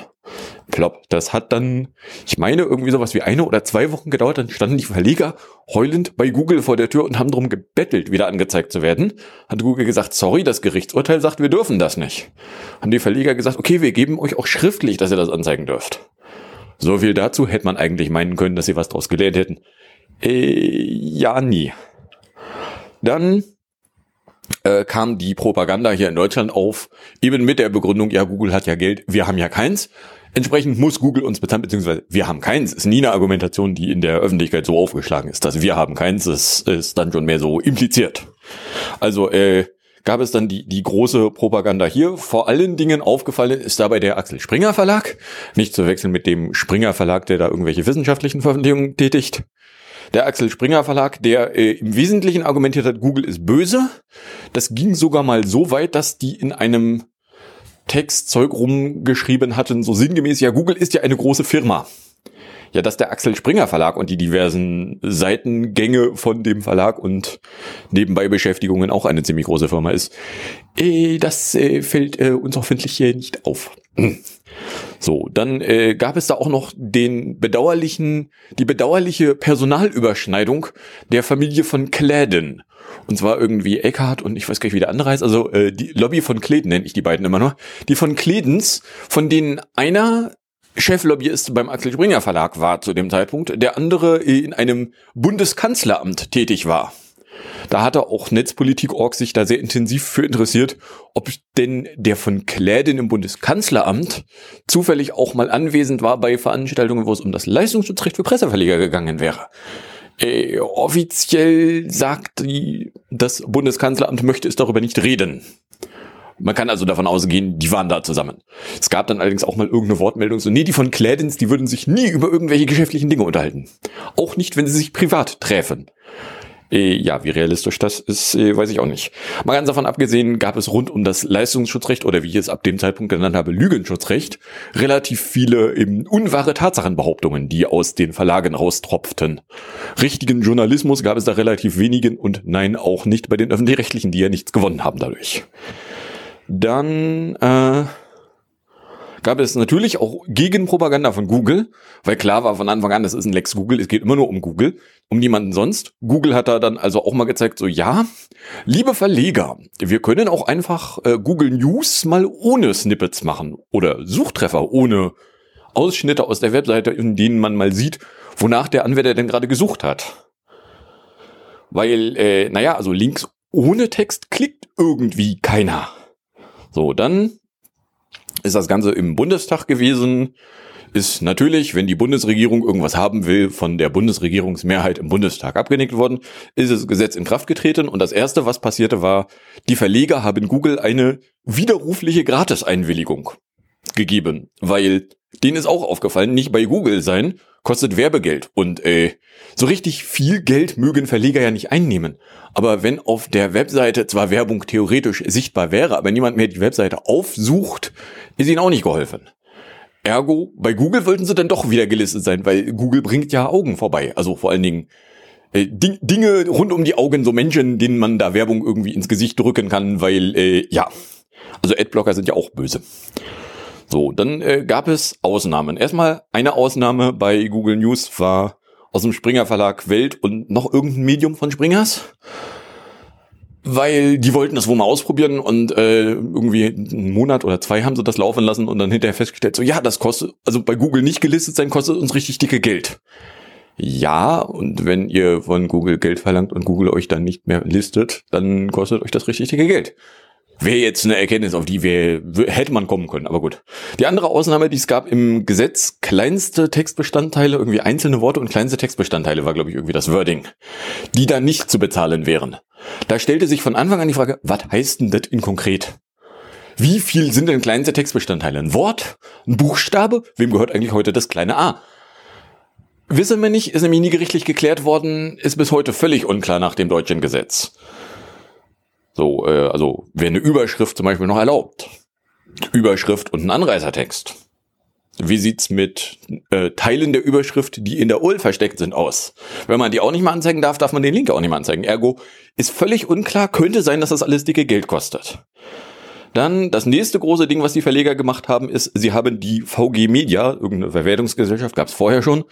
Plopp. Das hat dann, ich meine, irgendwie sowas wie eine oder zwei Wochen gedauert. Dann standen die Verleger heulend bei Google vor der Tür und haben darum gebettelt, wieder angezeigt zu werden. Hat Google gesagt, sorry, das Gerichtsurteil sagt, wir dürfen das nicht. Haben die Verleger gesagt, okay, wir geben euch auch schriftlich, dass ihr das anzeigen dürft. So viel dazu hätte man eigentlich meinen können, dass sie was draus gelernt hätten. Äh, ja, nie. Dann äh, kam die Propaganda hier in Deutschland auf, eben mit der Begründung, ja, Google hat ja Geld, wir haben ja keins. Entsprechend muss Google uns bezahlen, beziehungsweise wir haben keins. Ist nie eine Argumentation, die in der Öffentlichkeit so aufgeschlagen ist. Dass wir haben keins, das ist dann schon mehr so impliziert. Also äh, gab es dann die, die große Propaganda hier. Vor allen Dingen aufgefallen ist dabei der Axel Springer Verlag. Nicht zu wechseln mit dem Springer Verlag, der da irgendwelche wissenschaftlichen Veröffentlichungen tätigt. Der Axel Springer Verlag, der äh, im Wesentlichen argumentiert hat, Google ist böse. Das ging sogar mal so weit, dass die in einem Text Zeug rumgeschrieben hatten, so sinngemäß, ja, Google ist ja eine große Firma. Ja, dass der Axel Springer Verlag und die diversen Seitengänge von dem Verlag und nebenbei Beschäftigungen auch eine ziemlich große Firma ist, äh, das äh, fällt äh, uns hoffentlich hier nicht auf. So, dann äh, gab es da auch noch den bedauerlichen, die bedauerliche Personalüberschneidung der Familie von Kläden. Und zwar irgendwie Eckhart und ich weiß gar nicht, wie der andere heißt. Also äh, die Lobby von Kleden nenne ich die beiden immer nur. Die von Kledens, von denen einer Cheflobbyist beim Axel Springer Verlag war zu dem Zeitpunkt, der andere in einem Bundeskanzleramt tätig war. Da hatte auch Netzpolitik.org sich da sehr intensiv für interessiert, ob denn der von Kläden im Bundeskanzleramt zufällig auch mal anwesend war bei Veranstaltungen, wo es um das Leistungsschutzrecht für Presseverleger gegangen wäre. Äh, offiziell sagt die, das Bundeskanzleramt möchte es darüber nicht reden. Man kann also davon ausgehen, die waren da zusammen. Es gab dann allerdings auch mal irgendeine Wortmeldung, so, nee, die von Klädens, die würden sich nie über irgendwelche geschäftlichen Dinge unterhalten. Auch nicht, wenn sie sich privat treffen. Äh, ja, wie realistisch das ist, äh, weiß ich auch nicht. Mal ganz davon abgesehen, gab es rund um das Leistungsschutzrecht oder wie ich es ab dem Zeitpunkt genannt habe, Lügenschutzrecht, relativ viele eben unwahre Tatsachenbehauptungen, die aus den Verlagen raustropften. Richtigen Journalismus gab es da relativ wenigen und nein, auch nicht bei den öffentlich-rechtlichen, die ja nichts gewonnen haben dadurch. Dann äh, gab es natürlich auch Gegenpropaganda von Google, weil klar war von Anfang an, das ist ein Lex Google, es geht immer nur um Google, um niemanden sonst. Google hat da dann also auch mal gezeigt, so ja, liebe Verleger, wir können auch einfach äh, Google News mal ohne Snippets machen oder Suchtreffer ohne Ausschnitte aus der Webseite, in denen man mal sieht, wonach der Anwender denn gerade gesucht hat. Weil, äh, naja, also Links ohne Text klickt irgendwie keiner. So, dann ist das Ganze im Bundestag gewesen. ist natürlich, wenn die Bundesregierung irgendwas haben will, von der Bundesregierungsmehrheit im Bundestag abgenickt worden, ist das Gesetz in Kraft getreten und das erste, was passierte, war, die Verleger haben Google eine widerrufliche Gratiseinwilligung gegeben, weil denen ist auch aufgefallen, nicht bei Google sein, kostet Werbegeld und äh, so richtig viel Geld mögen Verleger ja nicht einnehmen. Aber wenn auf der Webseite zwar Werbung theoretisch sichtbar wäre, aber niemand mehr die Webseite aufsucht, ist ihnen auch nicht geholfen. Ergo, bei Google wollten sie dann doch wieder gelistet sein, weil Google bringt ja Augen vorbei. Also vor allen Dingen äh, Dinge rund um die Augen, so Menschen, denen man da Werbung irgendwie ins Gesicht drücken kann, weil, äh, ja, also Adblocker sind ja auch böse. So, dann äh, gab es Ausnahmen. Erstmal eine Ausnahme bei Google News war aus dem Springer Verlag Welt und noch irgendein Medium von Springers weil die wollten das wohl mal ausprobieren und äh, irgendwie einen Monat oder zwei haben sie das laufen lassen und dann hinterher festgestellt, so ja, das kostet, also bei Google nicht gelistet sein, kostet uns richtig dicke Geld. Ja, und wenn ihr von Google Geld verlangt und Google euch dann nicht mehr listet, dann kostet euch das richtig dicke Geld. Wäre jetzt eine Erkenntnis, auf die wir, hätte man kommen können, aber gut. Die andere Ausnahme, die es gab im Gesetz, kleinste Textbestandteile, irgendwie einzelne Worte und kleinste Textbestandteile war, glaube ich, irgendwie das Wording, die da nicht zu bezahlen wären. Da stellte sich von Anfang an die Frage, was heißt denn das in konkret? Wie viel sind denn kleinste Textbestandteile? Ein Wort? Ein Buchstabe? Wem gehört eigentlich heute das kleine A? Wissen wir nicht, ist nämlich nie gerichtlich geklärt worden, ist bis heute völlig unklar nach dem deutschen Gesetz. So, äh, also wäre eine Überschrift zum Beispiel noch erlaubt. Überschrift und ein Anreißertext. Wie sieht's mit äh, Teilen der Überschrift, die in der URL versteckt sind, aus? Wenn man die auch nicht mehr anzeigen darf, darf man den Link auch nicht mehr anzeigen. Ergo ist völlig unklar, könnte sein, dass das alles dicke Geld kostet. Dann das nächste große Ding, was die Verleger gemacht haben, ist, sie haben die VG Media, irgendeine Verwertungsgesellschaft, gab es vorher schon,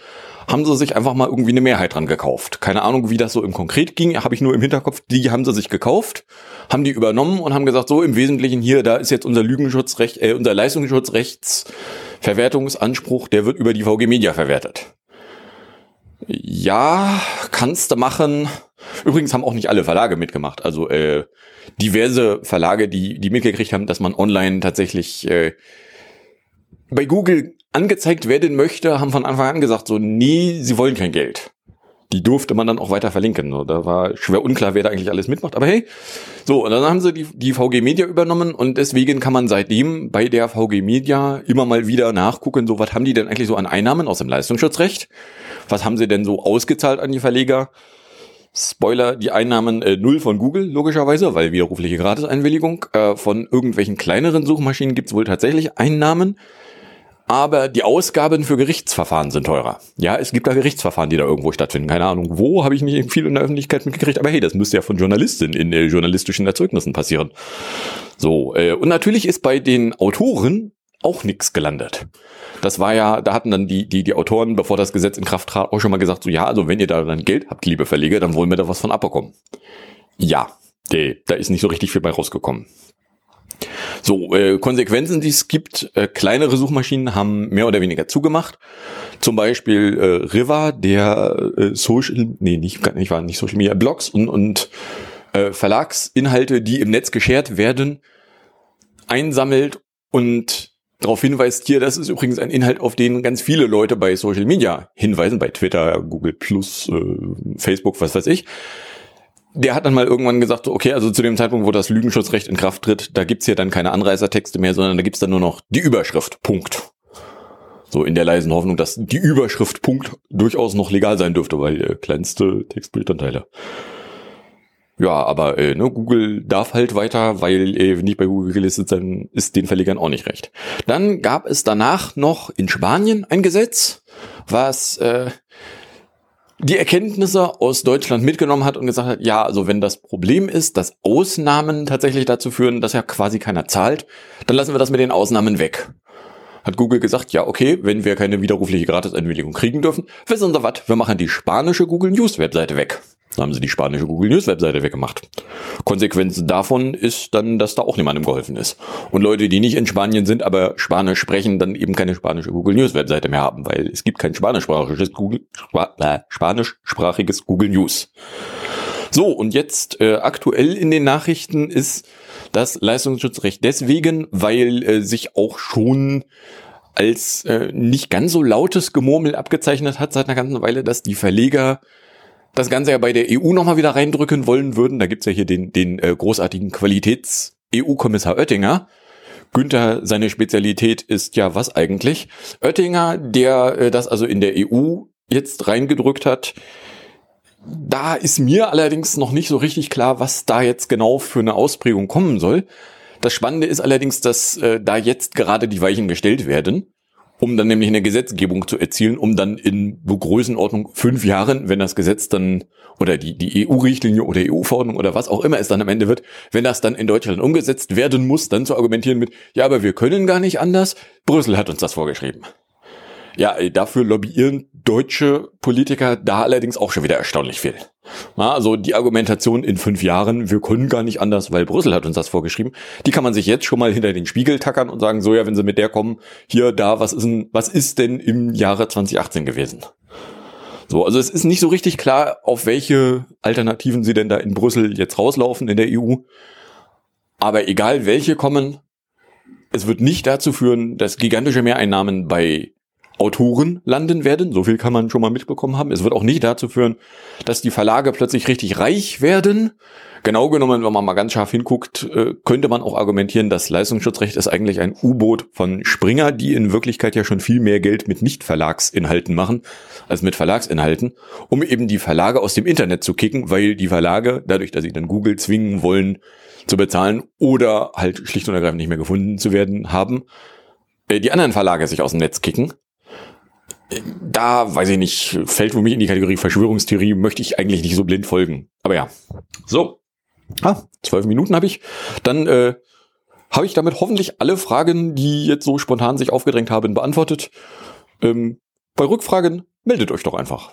haben sie sich einfach mal irgendwie eine Mehrheit dran gekauft. Keine Ahnung, wie das so im Konkret ging, habe ich nur im Hinterkopf, die haben sie sich gekauft, haben die übernommen und haben gesagt, so im Wesentlichen hier, da ist jetzt unser Lügenschutzrecht, äh, unser Leistungsschutzrechtsverwertungsanspruch, der wird über die VG Media verwertet. Ja, kannst du machen. Übrigens haben auch nicht alle Verlage mitgemacht. Also äh, diverse Verlage, die, die mitgekriegt haben, dass man online tatsächlich äh, bei Google angezeigt werden möchte, haben von Anfang an gesagt, so, nee, sie wollen kein Geld. Die durfte man dann auch weiter verlinken. So, da war schwer unklar, wer da eigentlich alles mitmacht. Aber hey, so, und dann haben sie die, die VG Media übernommen und deswegen kann man seitdem bei der VG Media immer mal wieder nachgucken, so, was haben die denn eigentlich so an Einnahmen aus dem Leistungsschutzrecht? Was haben sie denn so ausgezahlt an die Verleger? Spoiler, die Einnahmen äh, null von Google, logischerweise, weil widerrufliche Gratiseinwilligung. Äh, von irgendwelchen kleineren Suchmaschinen gibt's wohl tatsächlich Einnahmen. Aber die Ausgaben für Gerichtsverfahren sind teurer. Ja, es gibt da Gerichtsverfahren, die da irgendwo stattfinden. Keine Ahnung, wo, habe ich nicht viel in der Öffentlichkeit mitgekriegt. Aber hey, das müsste ja von Journalistinnen in äh, journalistischen Erzeugnissen passieren. So, äh, und natürlich ist bei den Autoren auch nichts gelandet. Das war ja, da hatten dann die, die, die Autoren, bevor das Gesetz in Kraft trat, auch schon mal gesagt, so ja, also wenn ihr da dann Geld habt, liebe Verleger, dann wollen wir da was von abbekommen. Ja, de, da ist nicht so richtig viel bei rausgekommen. So, äh, Konsequenzen, die es gibt, äh, kleinere Suchmaschinen haben mehr oder weniger zugemacht. Zum Beispiel äh, River, der äh, Social, nee, nicht, nicht war nicht Social Media, Blogs und, und äh, Verlagsinhalte, die im Netz geshared werden, einsammelt und darauf hinweist hier, das ist übrigens ein Inhalt, auf den ganz viele Leute bei Social Media hinweisen, bei Twitter, Google Plus, äh, Facebook, was weiß ich. Der hat dann mal irgendwann gesagt, okay, also zu dem Zeitpunkt, wo das Lügenschutzrecht in Kraft tritt, da gibt's hier dann keine Anreißertexte mehr, sondern da gibt's dann nur noch die Überschrift. Punkt. So in der leisen Hoffnung, dass die Überschrift Punkt durchaus noch legal sein dürfte, weil äh, kleinste Textbildanteile. Ja, aber äh, ne, Google darf halt weiter, weil äh, nicht bei Google gelistet sein, ist den Verlegern auch nicht recht. Dann gab es danach noch in Spanien ein Gesetz, was äh, die Erkenntnisse aus Deutschland mitgenommen hat und gesagt hat, ja, also wenn das Problem ist, dass Ausnahmen tatsächlich dazu führen, dass ja quasi keiner zahlt, dann lassen wir das mit den Ausnahmen weg. Hat Google gesagt, ja, okay, wenn wir keine widerrufliche Gratiseinwilligung kriegen dürfen, wissen Sie was, wir machen die spanische Google News Webseite weg. Dann haben sie die spanische Google News Webseite weggemacht. Konsequenz davon ist dann, dass da auch niemandem geholfen ist. Und Leute, die nicht in Spanien sind, aber Spanisch sprechen, dann eben keine spanische Google News Webseite mehr haben, weil es gibt kein spanischsprachiges Google, äh, spanischsprachiges Google News. So, und jetzt äh, aktuell in den Nachrichten ist das Leistungsschutzrecht deswegen, weil äh, sich auch schon als äh, nicht ganz so lautes Gemurmel abgezeichnet hat seit einer ganzen Weile, dass die Verleger das Ganze ja bei der EU nochmal wieder reindrücken wollen würden. Da gibt's ja hier den, den äh, großartigen Qualitäts-EU-Kommissar Oettinger. Günther, seine Spezialität ist ja was eigentlich? Oettinger, der äh, das also in der EU jetzt reingedrückt hat, da ist mir allerdings noch nicht so richtig klar, was da jetzt genau für eine Ausprägung kommen soll. Das Spannende ist allerdings, dass äh, da jetzt gerade die Weichen gestellt werden, um dann nämlich eine Gesetzgebung zu erzielen, um dann in Größenordnung fünf Jahren, wenn das Gesetz dann oder die, die EU-Richtlinie oder EU-Verordnung oder was auch immer es dann am Ende wird, wenn das dann in Deutschland umgesetzt werden muss, dann zu argumentieren mit, ja, aber wir können gar nicht anders, Brüssel hat uns das vorgeschrieben. Ja, dafür lobbyieren deutsche Politiker da allerdings auch schon wieder erstaunlich viel. Also die Argumentation in fünf Jahren, wir können gar nicht anders, weil Brüssel hat uns das vorgeschrieben, die kann man sich jetzt schon mal hinter den Spiegel tackern und sagen, so ja, wenn sie mit der kommen, hier, da, was ist denn, was ist denn im Jahre 2018 gewesen? So, also es ist nicht so richtig klar, auf welche Alternativen sie denn da in Brüssel jetzt rauslaufen in der EU. Aber egal welche kommen, es wird nicht dazu führen, dass gigantische Mehreinnahmen bei Autoren landen werden. So viel kann man schon mal mitbekommen haben. Es wird auch nicht dazu führen, dass die Verlage plötzlich richtig reich werden. Genau genommen, wenn man mal ganz scharf hinguckt, äh, könnte man auch argumentieren, das Leistungsschutzrecht ist eigentlich ein U-Boot von Springer, die in Wirklichkeit ja schon viel mehr Geld mit Nicht-Verlagsinhalten machen als mit Verlagsinhalten, um eben die Verlage aus dem Internet zu kicken, weil die Verlage, dadurch, dass sie dann Google zwingen wollen, zu bezahlen oder halt schlicht und ergreifend nicht mehr gefunden zu werden haben, äh, die anderen Verlage sich aus dem Netz kicken da, weiß ich nicht, fällt für mich in die Kategorie Verschwörungstheorie, möchte ich eigentlich nicht so blind folgen. Aber ja. So. Ah, zwölf Minuten habe ich. Dann äh, habe ich damit hoffentlich alle Fragen, die jetzt so spontan sich aufgedrängt haben, beantwortet. Ähm, bei Rückfragen meldet euch doch einfach.